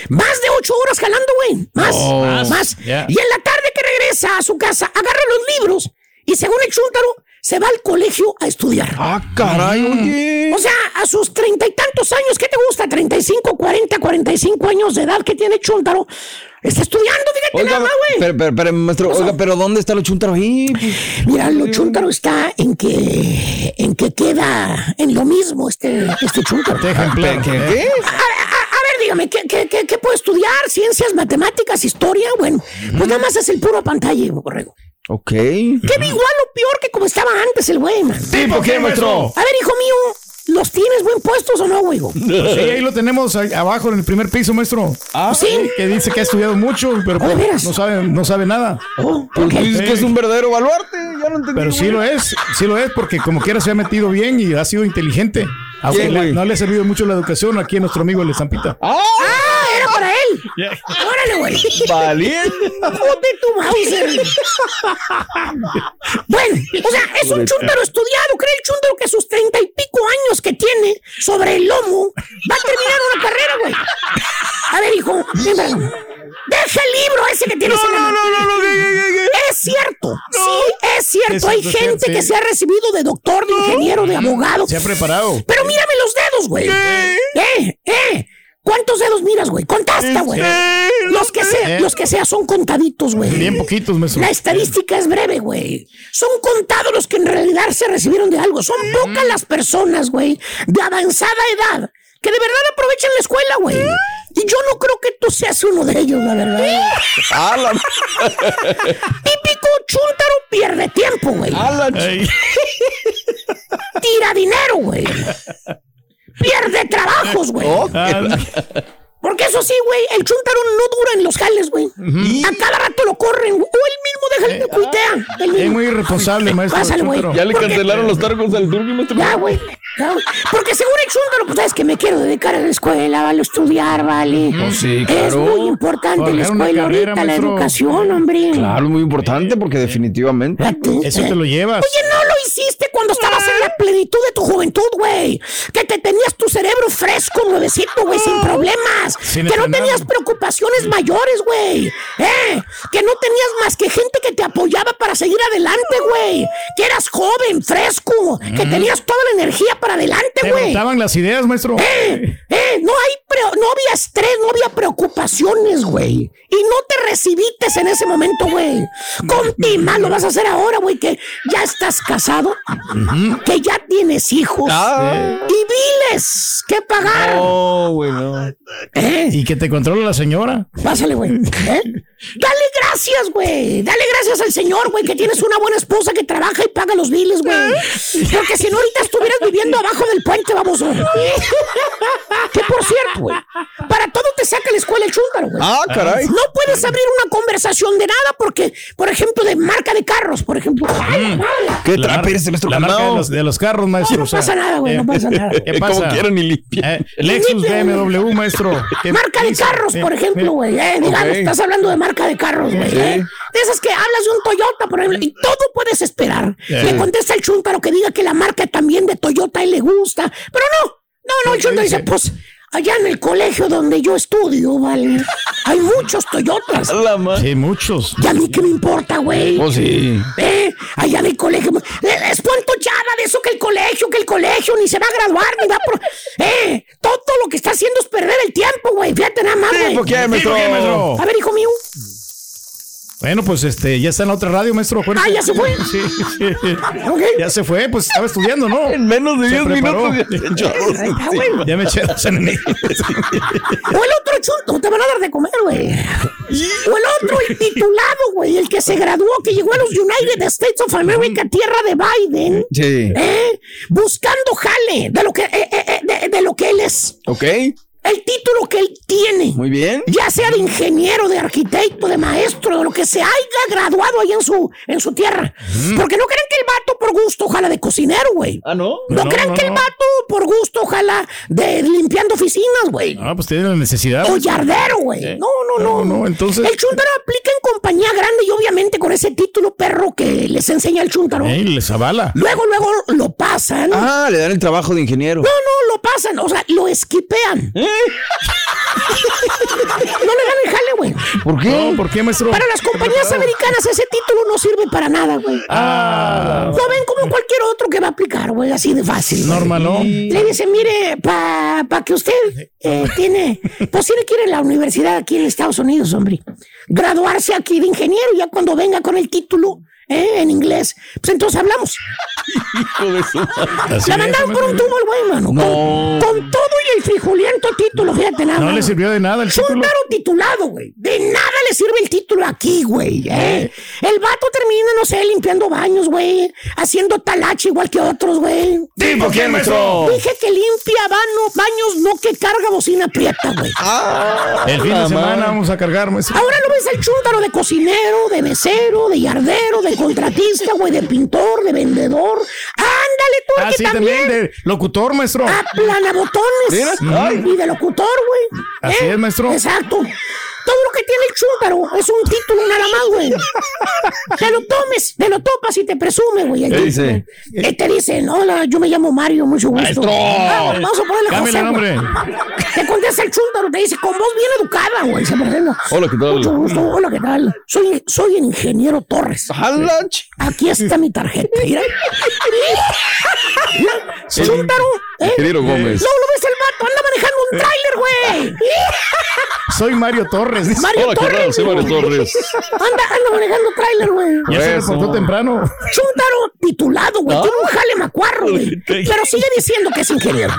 Más de ocho horas jalando, güey. Más, más, más. Y en la tarde que regresa a su casa, agarra los libros y según el chúntaro, se va al colegio a estudiar. Ah, caray, oye. O sea, a sus treinta y tantos años, ¿qué te gusta? 35, 40, 45 años de edad que tiene Chuntaro. Está estudiando, fíjate Oiga, nada más, güey. pero, pero, pero, maestro, oiga, pero ¿dónde está lo chuntaro ahí? Mira, lo Chuntaro está en que en que queda en lo mismo este, este Chuntaro. ¿Qué? Eh, ¿Qué? A, a- a ver, dígame, ¿qué, qué, qué, qué puede estudiar? ¿Ciencias, matemáticas, historia? Bueno, pues nada más es el puro pantalla, correo. Ok. Que igual o peor que como estaba antes el güey, man. ¿Tipo qué, maestro? A ver, hijo mío, ¿los tienes buen puestos o no, güey? Pues sí, ahí lo tenemos ahí abajo en el primer piso, maestro. Ah, sí. Que dice que ha estudiado mucho, pero ¿de veras? no sabe, no sabe nada. Oh, Pues que es un verdadero baluarte. Ya no entendí. Pero sí lo es, sí lo es, porque como quiera se ha metido bien y ha sido inteligente. Aunque no le ha servido mucho la educación aquí a nuestro amigo el Zampita. ¡Ah! Ah. Ya. Órale, güey. Valiente. Joder, tu Mauser. bueno, o sea, es un chúntaro estudiado. Cree el chúntaro que sus treinta y pico años que tiene sobre el lomo va a terminar una carrera, güey. A ver, hijo, ven. Deja el libro ese que tienes en la mano. Es cierto, sí, es cierto. Es Hay gente sí. que se ha recibido de doctor, de ingeniero, de abogado. Se ha preparado. Pero mírame los dedos, güey. ¿Eh? ¿Eh? ¿Cuántos dedos miras, güey? Contasta, güey. Los que sea, Eh. los que sea son contaditos, güey. Bien poquitos, maestro. La estadística es breve, güey. Son contados los que en realidad se recibieron de algo. Son pocas las personas, güey, de avanzada edad que de verdad aprovechan la escuela, güey. Y yo no creo que tú seas uno de ellos, la verdad. ¡A la ma- Típico chúntaro pierde tiempo, güey. ¡A la Ey, Tira dinero, güey. Pierde trabajos, güey. ah, Porque eso sí, güey, el chúntaro no dura en los jales, güey. A cada rato lo corren, güey. o él mismo deja el cuitea. él es mismo. muy irresponsable, maestro. Pásale, güey. Ya le cancelaron los targos al turqui, maestro. Ya, güey. Porque según el pues sabes que me quiero dedicar a la escuela, vale, estudiar, vale. Pues sí, Es claro. muy importante la escuela carrera, ahorita, la educación, hombre. Claro, es muy importante porque definitivamente. Fíjate. Eso te lo llevas. Oye, no lo hiciste cuando estabas en la plenitud de tu juventud, güey. Que te tenías tu cerebro fresco, nuevecito, güey, sin problemas. Sin que no tenías preocupaciones mayores, güey. ¿Eh? Que no tenías más que gente que te apoyaba para seguir adelante, güey. Que eras joven, fresco. Que tenías toda la energía para adelante, Te güey. botaban las ideas, maestro. Eh, eh, no hay no había estrés, no había preocupaciones, güey. Y no te recibiste en ese momento, güey. Contima lo vas a hacer ahora, güey, que ya estás casado, que ya tienes hijos Ah. y biles que pagar. Oh, güey, no. Eh, Y que te controla la señora. Pásale, güey. ¿eh? Dale gracias, güey. Dale gracias al Señor, güey, que tienes una buena esposa que trabaja y paga los biles, güey. Porque si no, ahorita estuvieras viviendo abajo del puente, vamos. Que por cierto, güey. Para todo te saca la escuela el chúntaro, güey. Ah, caray. No puedes abrir una conversación de nada porque, por ejemplo, de marca de carros, por ejemplo. Ay, ¿Qué trape eres, maestro La marca de los, de los carros, maestro. No, no pasa nada, güey, no pasa nada. ¿Qué Como pasa? quieran y limpia. Eh, Lexus BMW, maestro. ¿Qué Marca de carros, por ejemplo, güey. Eh, digamos, estás hablando de marca de carros, güey. Sí. eh. De esas que hablas de un Toyota, por ejemplo, y todo puedes esperar. Sí. Le contesta el chúntaro que diga que la marca también de Toyota a él le gusta. Pero no, no, no, el ¿Qué chúntaro dice, dice? pues, allá en el colegio donde yo estudio, vale, hay muchos Toyotas. Sí, muchos. ¿Y a mí qué me importa, güey? Oh, sí. Eh, allá en el colegio. eh, es chava de eso que el colegio, que el colegio ni se va a graduar, ni va a. pro- eh, todo lo que está haciendo es perder el tiempo, güey. Fíjate nada más, güey. ¿por qué, maestro? ¿por qué, maestro? A ver, hijo mío. Bueno, pues este, ya está en la otra radio, maestro. acuérdese. Ah, ¿ya se fue? Sí, sí. Ok. Ya se fue, pues estaba estudiando, ¿no? En menos de Se 10 preparó. minutos ya me eché dos enemigos. O el otro chunto, te van a dar de comer, güey. O el otro, el titulado, güey, el que se graduó, que llegó a los United States of America, tierra de Biden. Sí. ¿eh? Buscando jale de lo que, eh, eh, eh, de, de lo que él es. Ok. El título que él tiene. Muy bien. Ya sea de ingeniero, de arquitecto, de maestro, de lo que se haya graduado ahí en su, en su tierra. Porque no creen que el vato por gusto ojalá de cocinero, güey. Ah, ¿no? No, No, crean no, que el vato por gusto ojalá de limpiando oficinas, güey. Ah, pues tiene la necesidad. O yardero, güey. No, no, no. No, no, entonces- El chúntaro aplica en compañía grande y obviamente con ese título perro que les enseña el chúntaro. Ey, les avala. Luego, luego lo pasan. Ah, le dan el trabajo de ingeniero. No, no, lo pasan. O sea, lo esquipean. ¿Eh? no le dan el jale, güey. ¿Por qué? No, ¿por qué, maestro? Para las compañías americanas ese título no sirve para nada, güey. Ah, Lo ven como cualquier otro que va a aplicar, güey, así de fácil. normal, ¿no? Le dice, mire, para pa que usted eh, tiene, pues tiene que ir a la universidad aquí en Estados Unidos, hombre. Graduarse aquí de ingeniero, ya cuando venga con el título eh, en inglés, pues entonces hablamos. Hijo de su La mandaron por un tubo al güey, mano. No. Con, con todo y el frijoliento título, fíjate nada. No le sirvió de nada el título. Chúntaro titulado, güey. De nada le sirve el título aquí, güey. ¿eh? El vato termina, no sé, limpiando baños, güey. Haciendo talache igual que otros, güey. ¿por qué, maestro? Dije que limpia bano- baños, no que carga bocina prieta, güey. Ah, El fin de semana vamos a cargar, maestro. Ahora lo ves al chúntaro de cocinero, de mesero, de yardero, de contratista, güey, de pintor, de vendedor. Ándale, tú Ah, aquí sí, también. también de locutor, maestro. Ah, planabotones. Y de locutor, güey. Así ¿Eh? es, maestro. Exacto. Todo lo que tiene el chúntaro es un título nada más, güey. Te lo tomes, te lo topas y te presume, güey. el ¿Qué dice? Eh, te dicen, hola, yo me llamo Mario, mucho gusto. Ah, vamos a ponerle José, güey. nombre. Te contesta el chúntaro, te dice, con voz bien educada, güey. Se. Hola, ¿qué tal? Mucho gusto, hola, ¿qué tal? Soy, soy el ingeniero Torres. Aquí está mi tarjeta, mira. Chúntaro, ¿eh? Gómez. Luego lo ves el vato, anda manejando un tráiler, güey. Soy Mario Torres. Mario Hola. Torres. Soy Mario. Torres. Anda, anda manejando tráiler, güey. Ya se reportó temprano. Chúntaro titulado, güey. Ah. Tiene un jale macuarro, güey. Pero sigue diciendo que es ingeniero.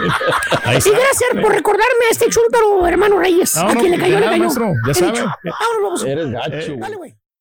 Ahí Y gracias por recordarme a este chúntaro, hermano Reyes. No, a no, quien le cayó, le cayó. maestro, ya He sabe. dicho. Vámonos, vamos. Eres gacho. Dale, güey.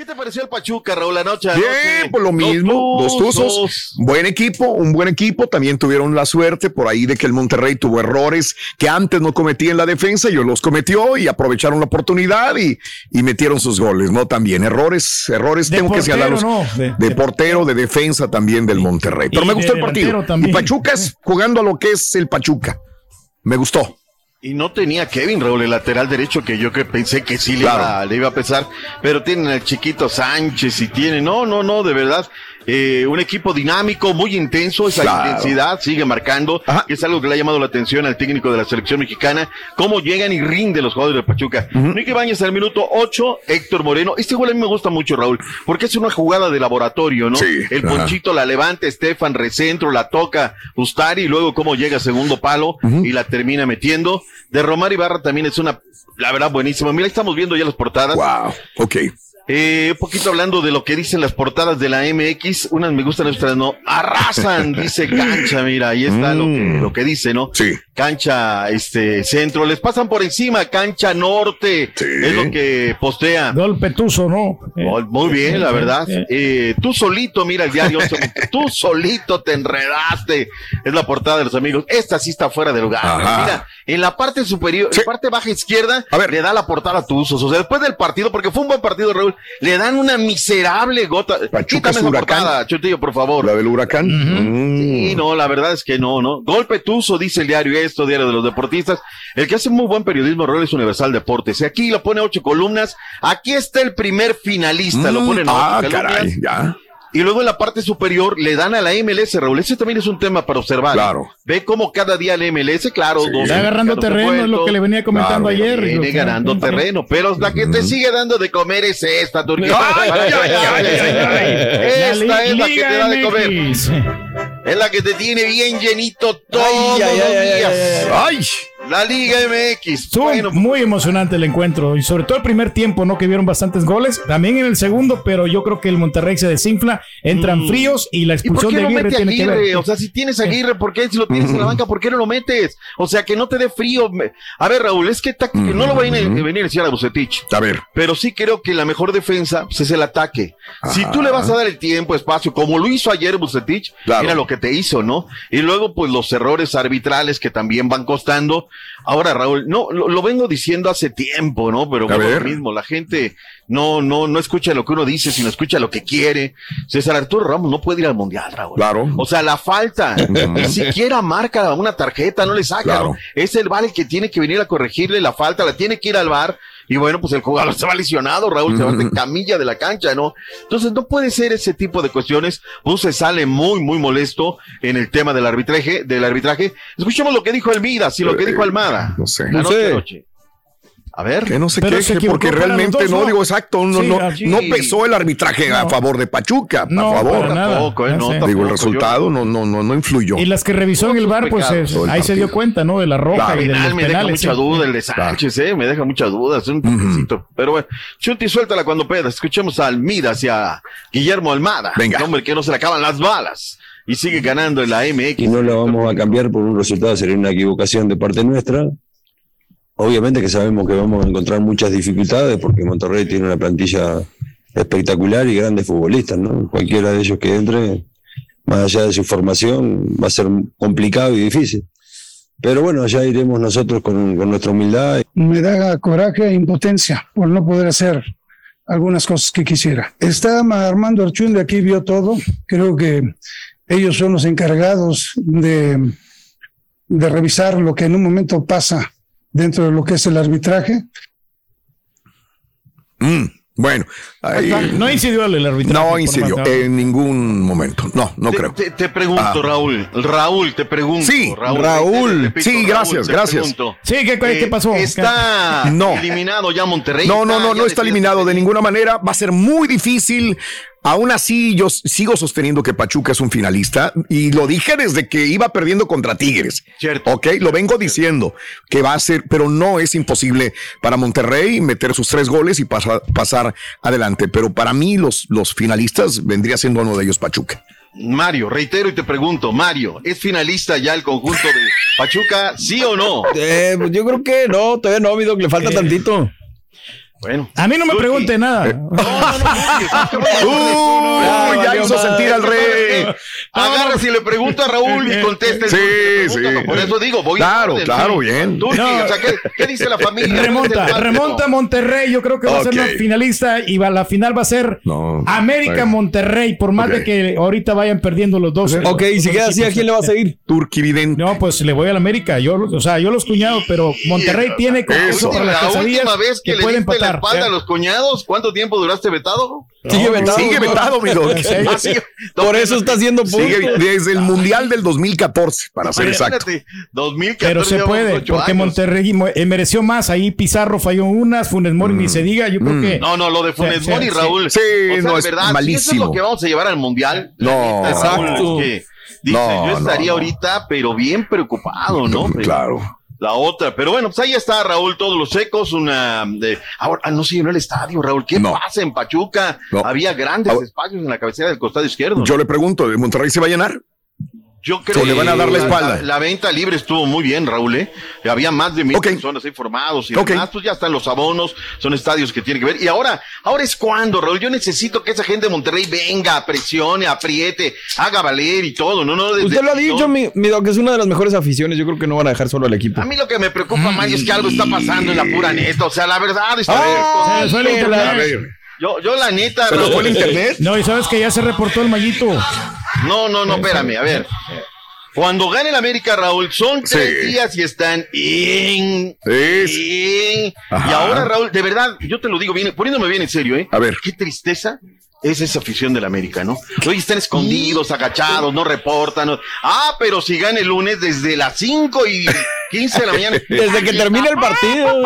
¿Qué te pareció el Pachuca, Raúl, anoche? Bien, por lo mismo, dos tuzos, buen equipo, un buen equipo, también tuvieron la suerte por ahí de que el Monterrey tuvo errores que antes no cometía en la defensa, ellos los cometió y aprovecharon la oportunidad y, y metieron sus goles, ¿no? También errores, errores, De tengo que portero, señalarlos, ¿no? de, De- portero, de defensa también del Monterrey, pero me gustó el partido. Y Pachuca es jugando a lo que es el Pachuca, me gustó. Y no tenía Kevin Raúl, el lateral derecho, que yo que pensé que sí le, iba, le iba a pesar, pero tienen al chiquito Sánchez y tienen, no, no, no, de verdad, eh, un equipo dinámico, muy intenso, esa Claro. intensidad sigue marcando, Ajá. que es algo que le ha llamado la atención al técnico de la selección mexicana, cómo llegan y rinden los jugadores de Pachuca. Nicky Bañez al minuto 8, Héctor Moreno, este gol a mí me gusta mucho, Raúl, porque es una jugada de laboratorio, ¿no? Sí, El ajá. Ponchito la levanta, Estefan recentro, la toca Ustari, y luego cómo llega a segundo palo y la termina metiendo. De Romar Ibarra también es una, la verdad, buenísima. Mira, estamos viendo ya las portadas. Wow, ok. Eh, un poquito hablando de lo que dicen las portadas de la MX, unas me gustan, otras no. Arrasan, dice cancha, mira, ahí está lo, que, Mm. lo que dice, ¿no? Sí. Cancha, este, centro, les pasan por encima, cancha norte, es lo que postea. Golpe tuzo, ¿no? Oh, Muy bien, la verdad. Eh, tú solito, mira el diario, tú solito te enredaste. Es la portada de los amigos. Esta sí está fuera de lugar. Ajá. Mira, en la parte superior, en la parte baja izquierda, le da la portada a Tuzos. O sea, después del partido, porque fue un buen partido, Raúl, le dan una miserable gota. Es esa huracán. Chutillo, por favor. La del huracán. Mm. Sí, no, la verdad es que no, ¿no? Golpe Tuzo, dice el diario esto, diario de los deportistas. El que hace muy buen periodismo, Raúl, es Universal Deportes. Y aquí lo pone ocho columnas. Aquí está el primer finalista, lo Mm, ponen ah, ocho columnas. caray, ya. Y luego en la parte superior le dan a la MLS, Raúl. Ese también es un tema para observar. Claro. Ve cómo cada día la MLS, claro, dos Está agarrando terreno, es lo que le venía comentando Claro, ayer. Viene ganando que- terreno, pero la que te sigue dando de comer es esta, Turquía. Ay, ay, ay, ay, ay, ay. Esta La es la que te da de comer. MX. Es la que te tiene bien llenito todos Ay, ay, los ay, ay, días. ay, ay. La Liga MX. Estuvo muy emocionante el encuentro y sobre todo el primer tiempo, ¿no? Que vieron bastantes goles. También en el segundo, pero yo creo que el Monterrey se desinfla, entran fríos y la Mm. ¿Y por expulsión qué de no mete tiene que ver. Aguirre? O sea, si tienes a Aguirre, ¿por qué? Si lo tienes en la banca, ¿por qué no lo metes? O sea, que no te dé frío. A ver, Raúl, es que táctica- no lo va a venir, a decir a Bucetich. A ver. Pero sí creo que la mejor defensa pues, es el ataque. Si tú le vas a dar el tiempo, espacio, como lo hizo ayer Bucetich, Claro. mira lo que te hizo, ¿no? Y luego, pues, los errores arbitrales que también van costando. Ahora, Raúl, no, lo, lo vengo diciendo hace tiempo, ¿no? Pero bueno, lo mismo, la gente no, no, no escucha lo que uno dice, sino escucha lo que quiere. César Arturo Ramos no puede ir al Mundial, Raúl. Claro. O sea, la falta, ni siquiera marca una tarjeta, no le saca. Claro. ¿no? Es el VAR el que tiene que venir a corregirle la falta, la tiene que ir al VAR. Y bueno, pues el jugador se va lesionado, Raúl, se va de camilla de la cancha, ¿no? Entonces no puede ser ese tipo de cuestiones. Pues se sale muy, muy molesto en el tema del arbitraje, del arbitraje. Escuchemos lo que dijo Elmidas y lo que dijo Almada. No sé. La No sé. noche. A ver. Que no se Pero se queje equivocó porque realmente dos, no, ¿no? digo exacto, no, Sí, no, no pesó el arbitraje a No. favor de Pachuca, No, a favor. para nada. Tampoco, ¿eh? Digo, el resultado no, no, no, no influyó. Y las que revisó en el bar, pues eh, el ahí se dio cuenta, ¿no? De la roja Claro, y de final los me deja penales. mucha sí. duda el de Sánchez, eh, me deja mucha duda, es un toquecito. Pero bueno, Chuti, suéltala cuando puedas. Escuchemos a Almida hacia Guillermo Almada. Venga. El hombre que no se le acaban las balas. Y sigue ganando en la MX. y no la vamos a cambiar por un resultado, sería una equivocación de parte nuestra. Obviamente que sabemos que vamos a encontrar muchas dificultades porque Monterrey tiene una plantilla espectacular y grandes futbolistas, ¿no? Cualquiera de ellos que entre, más allá de su formación, va a ser complicado y difícil. Pero bueno, allá iremos nosotros con, con nuestra humildad. me da coraje e impotencia por no poder hacer algunas cosas que quisiera. Está Armando Archun de aquí, vio todo. Creo que ellos son los encargados de, de revisar lo que en un momento pasa dentro de lo que es el arbitraje. Mm, bueno, ahí- No incidió el arbitraje. no incidió más- en ningún momento. No, no te, creo. Te, te pregunto, Ah. Raúl. Raúl, te pregunto. Sí, Raúl. Raúl. te repito, Sí, gracias, gracias. pregunto. Sí, ¿qué, qué Eh, pasó? Está No. eliminado ya Monterrey. No, no, no, no está eliminado de ninguna manera. Va a ser muy difícil. Aún así, yo sigo sosteniendo que Pachuca es un finalista y lo dije desde que iba perdiendo contra Tigres. Cierto. Ok, lo vengo diciendo que va a ser, pero no es imposible para Monterrey meter sus tres goles y pasa- pasar adelante. Pero para mí, los, los finalistas vendría siendo uno de ellos Pachuca. Mario, reitero y te pregunto, Mario, ¿es finalista ya el conjunto de Pachuca, sí o no? Eh, pues yo creo que no, todavía no, mi doc, le falta tantito. Bueno. A mí no me pregunte nada. Uy, ya hizo sentir al rey. Agarra si le pregunto a Raúl y contesta. Sí, sí. Por eso digo, voy Claro, claro, bien. O sea, ¿qué, qué dice la familia? Remonta, ¿Qué dice el remonta? Monterrey. Yo creo que va a ser una finalista y va, la final va a ser No. América. Monterrey. Por más de que ahorita vayan perdiendo los dos. Ok, y si queda así, ¿a quién le va a seguir? Turquividente. No, pues le voy a la América. Yo, o sea, yo los cuñados, pero Monterrey tiene con Eso. eso para las La última vez que, le puede diste la espalda a los cuñados, ¿cuánto tiempo duraste vetado? Sigue vetado. Sigue vetado, mi doc. Ah. Por eso está haciendo puntos. Sigue desde el Mundial del 2014, para ser exacto. Imagínate, 2014 Pero se puede, porque años. Monterrey mo- eh, mereció más. Ahí Pizarro falló unas, Funes Mori ni se diga. Yo creo que. No, no, lo de Funes Mori, sí. Raúl. Sí, O sea, no, es verdad, si eso es malísimo. lo que vamos a llevar al Mundial. No, Raúl, exacto. es que dice, No, yo estaría ahorita, pero bien preocupado, ¿no? Claro. La otra. Pero bueno, pues ahí está Raúl, todos los secos, una de ahora ah, no se llenó el estadio, Raúl. ¿Qué pasa en Pachuca? Había grandes espacios en la cabecera del costado izquierdo. Yo le pregunto, ¿de Monterrey se va a llenar? Yo creo ¿O le van a dar la espalda? La, venta libre estuvo muy bien, Raúl. ¿eh? Había más de mil personas informados y demás. Pues ya están los abonos, son estadios que tienen que ver. Y ahora, ahora es cuando, Raúl. Yo necesito que esa gente de Monterrey venga, presione, apriete, haga valer y todo. No, no, Usted lo ha dicho, mi, mi que es una de las mejores aficiones. Yo creo que no van a dejar solo al equipo. A mí lo que me preocupa más es que algo está pasando en la pura neta. O sea, la verdad está ah, yo, yo la neta. ¿Se fue el internet? No, y sabes que ya se reportó el mallito. No, no, no, espérame, a ver. Cuando gane el América, Raúl, son tres días y están in, Y ahora, Raúl, de verdad, yo te lo digo bien, poniéndome bien en serio, ¿eh? A ver. Qué tristeza es esa afición del América, ¿no? Hoy están escondidos, agachados, no reportan. Ah, pero si gana el lunes desde las 5 y 15 de la mañana. desde que termina el partido.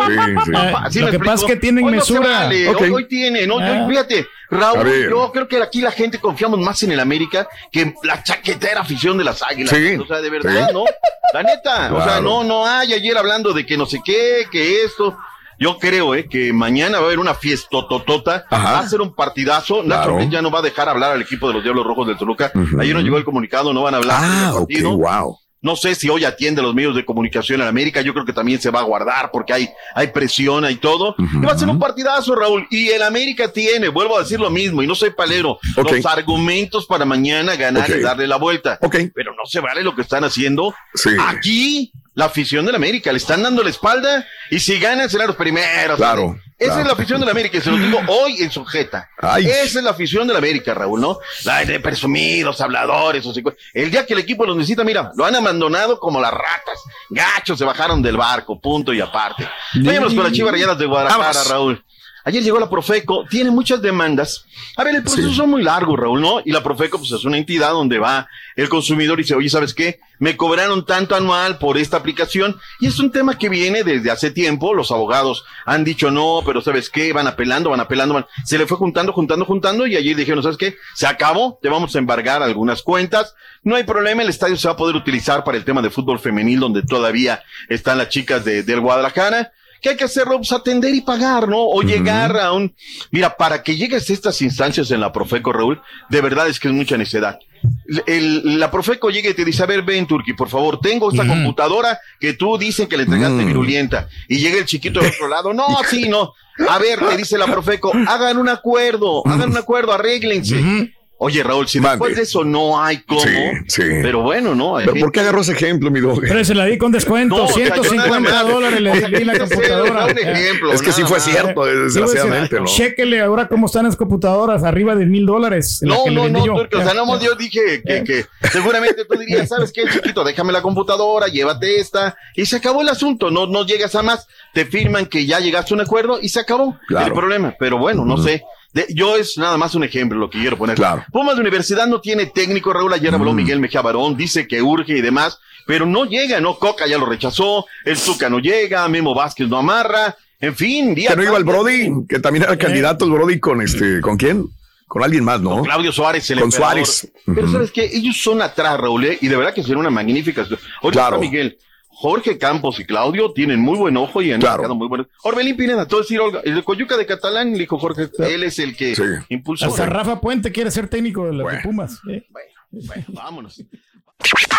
Sí, lo que pasa es que tienen mesura. Hoy, tienen, ah. fíjate, Raúl, yo creo que aquí la gente confiamos más en el América que en la chaquetera afición de las águilas. O sea, de verdad, ¿no? La neta, o sea, no, no hay ayer hablando de que no sé qué, que esto. Yo creo eh, que mañana va a haber una fiesta totota, va a ser un partidazo. Nacho ya no va a dejar hablar al equipo de los Diablos Rojos del Toluca. Ayer no llegó el comunicado, no van a hablar. Ah, partido. wow. No sé si hoy atiende a los medios de comunicación en América. Yo creo que también se va a guardar porque hay, hay presión, hay todo. Y va a ser un partidazo, Raúl. Y el América tiene, vuelvo a decir lo mismo, y no soy palero, los argumentos para mañana ganar y darle la vuelta. Pero no se vale lo que están haciendo aquí la afición del América. Le están dando la espalda y si ganan serán los primeros. Claro. Esa es la afición del América, se lo digo hoy en sujeta. Esa es la afición del América, Raúl, ¿no? La de presumidos, habladores, o El día que el equipo los necesita, mira, lo han abandonado como las ratas. Gachos se bajaron del barco, punto y aparte. Vámonos con las chivas rayadas de Guadalajara, Raúl. Ayer llegó la Profeco, tiene muchas demandas. A ver, el proceso es muy largo, Raúl, ¿no? Y la Profeco, pues es una entidad donde va el consumidor y dice, oye, ¿sabes qué? Me cobraron tanto anual por esta aplicación. Y es un tema que viene desde hace tiempo. Los abogados han dicho no, pero ¿sabes qué? Van apelando, van apelando, van. Se le fue juntando, juntando, juntando. Y allí dijeron, ¿sabes qué? Se acabó, te vamos a embargar algunas cuentas. No hay problema, el estadio se va a poder utilizar para el tema de fútbol femenil, donde todavía están las chicas de, del Guadalajara. ¿Qué hay que hacerlo? Pues atender y pagar, ¿no? O llegar a un... Mira, para que llegues a estas instancias en la Profeco, Raúl, de verdad es que es mucha necedad. El, la Profeco llega y te dice, a ver, ven, Turki, por favor, tengo esta computadora que tú dicen que le entregaste mm. virulenta. Y llega el chiquito del otro lado, no, sí, no. A ver, te dice la Profeco, hagan un acuerdo, hagan un acuerdo, arréglense. Oye, Raúl, si después de eso no hay cómo. Sí, sí. Pero bueno, ¿no? ¿Pero por qué agarró ese ejemplo, mi dog? Pero se la di con descuento. 150 dólares le di la computadora. Ejemplo, es que sí fue cierto, desgraciadamente, ¿no? Chéquele ahora cómo están las computadoras, arriba de mil dólares. No, no, no, o sea, no, yo dije que, que seguramente tú dirías, ¿sabes qué, chiquito? Déjame la computadora, llévate esta. Y se acabó el asunto, no, no llegas a más. Te firman que ya llegaste a un acuerdo y se acabó el problema. Pero bueno, no sé yo es nada más un ejemplo lo que quiero poner. Claro. Pumas de Universidad no tiene técnico, Raúl ayer habló mm. Miguel Mejía Barón, dice que urge y demás, pero no llega, ¿no? Coca ya lo rechazó, el Zuca no llega, Memo Vázquez no amarra, en fin. Día que no iba el Brody, que también era candidato el Brody con este, ¿con quién? Con alguien más, ¿no? Con Claudio Suárez, el Con Suárez. Pero ¿sabes qué? Ellos son atrás, Raúl, ¿eh? y de verdad que será una magnífica. Ahorita claro. Miguel, Jorge Campos y Claudio tienen muy buen ojo y han claro. muy buenos. Orbelín Pineda, todo decir Olga, el de Coyuca de Catalán, le dijo Jorge, él es el que impulsó. Hasta Rafa Puente quiere ser técnico de los Pumas. ¿eh? Bueno, vámonos.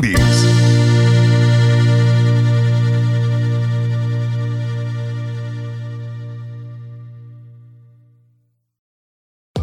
these.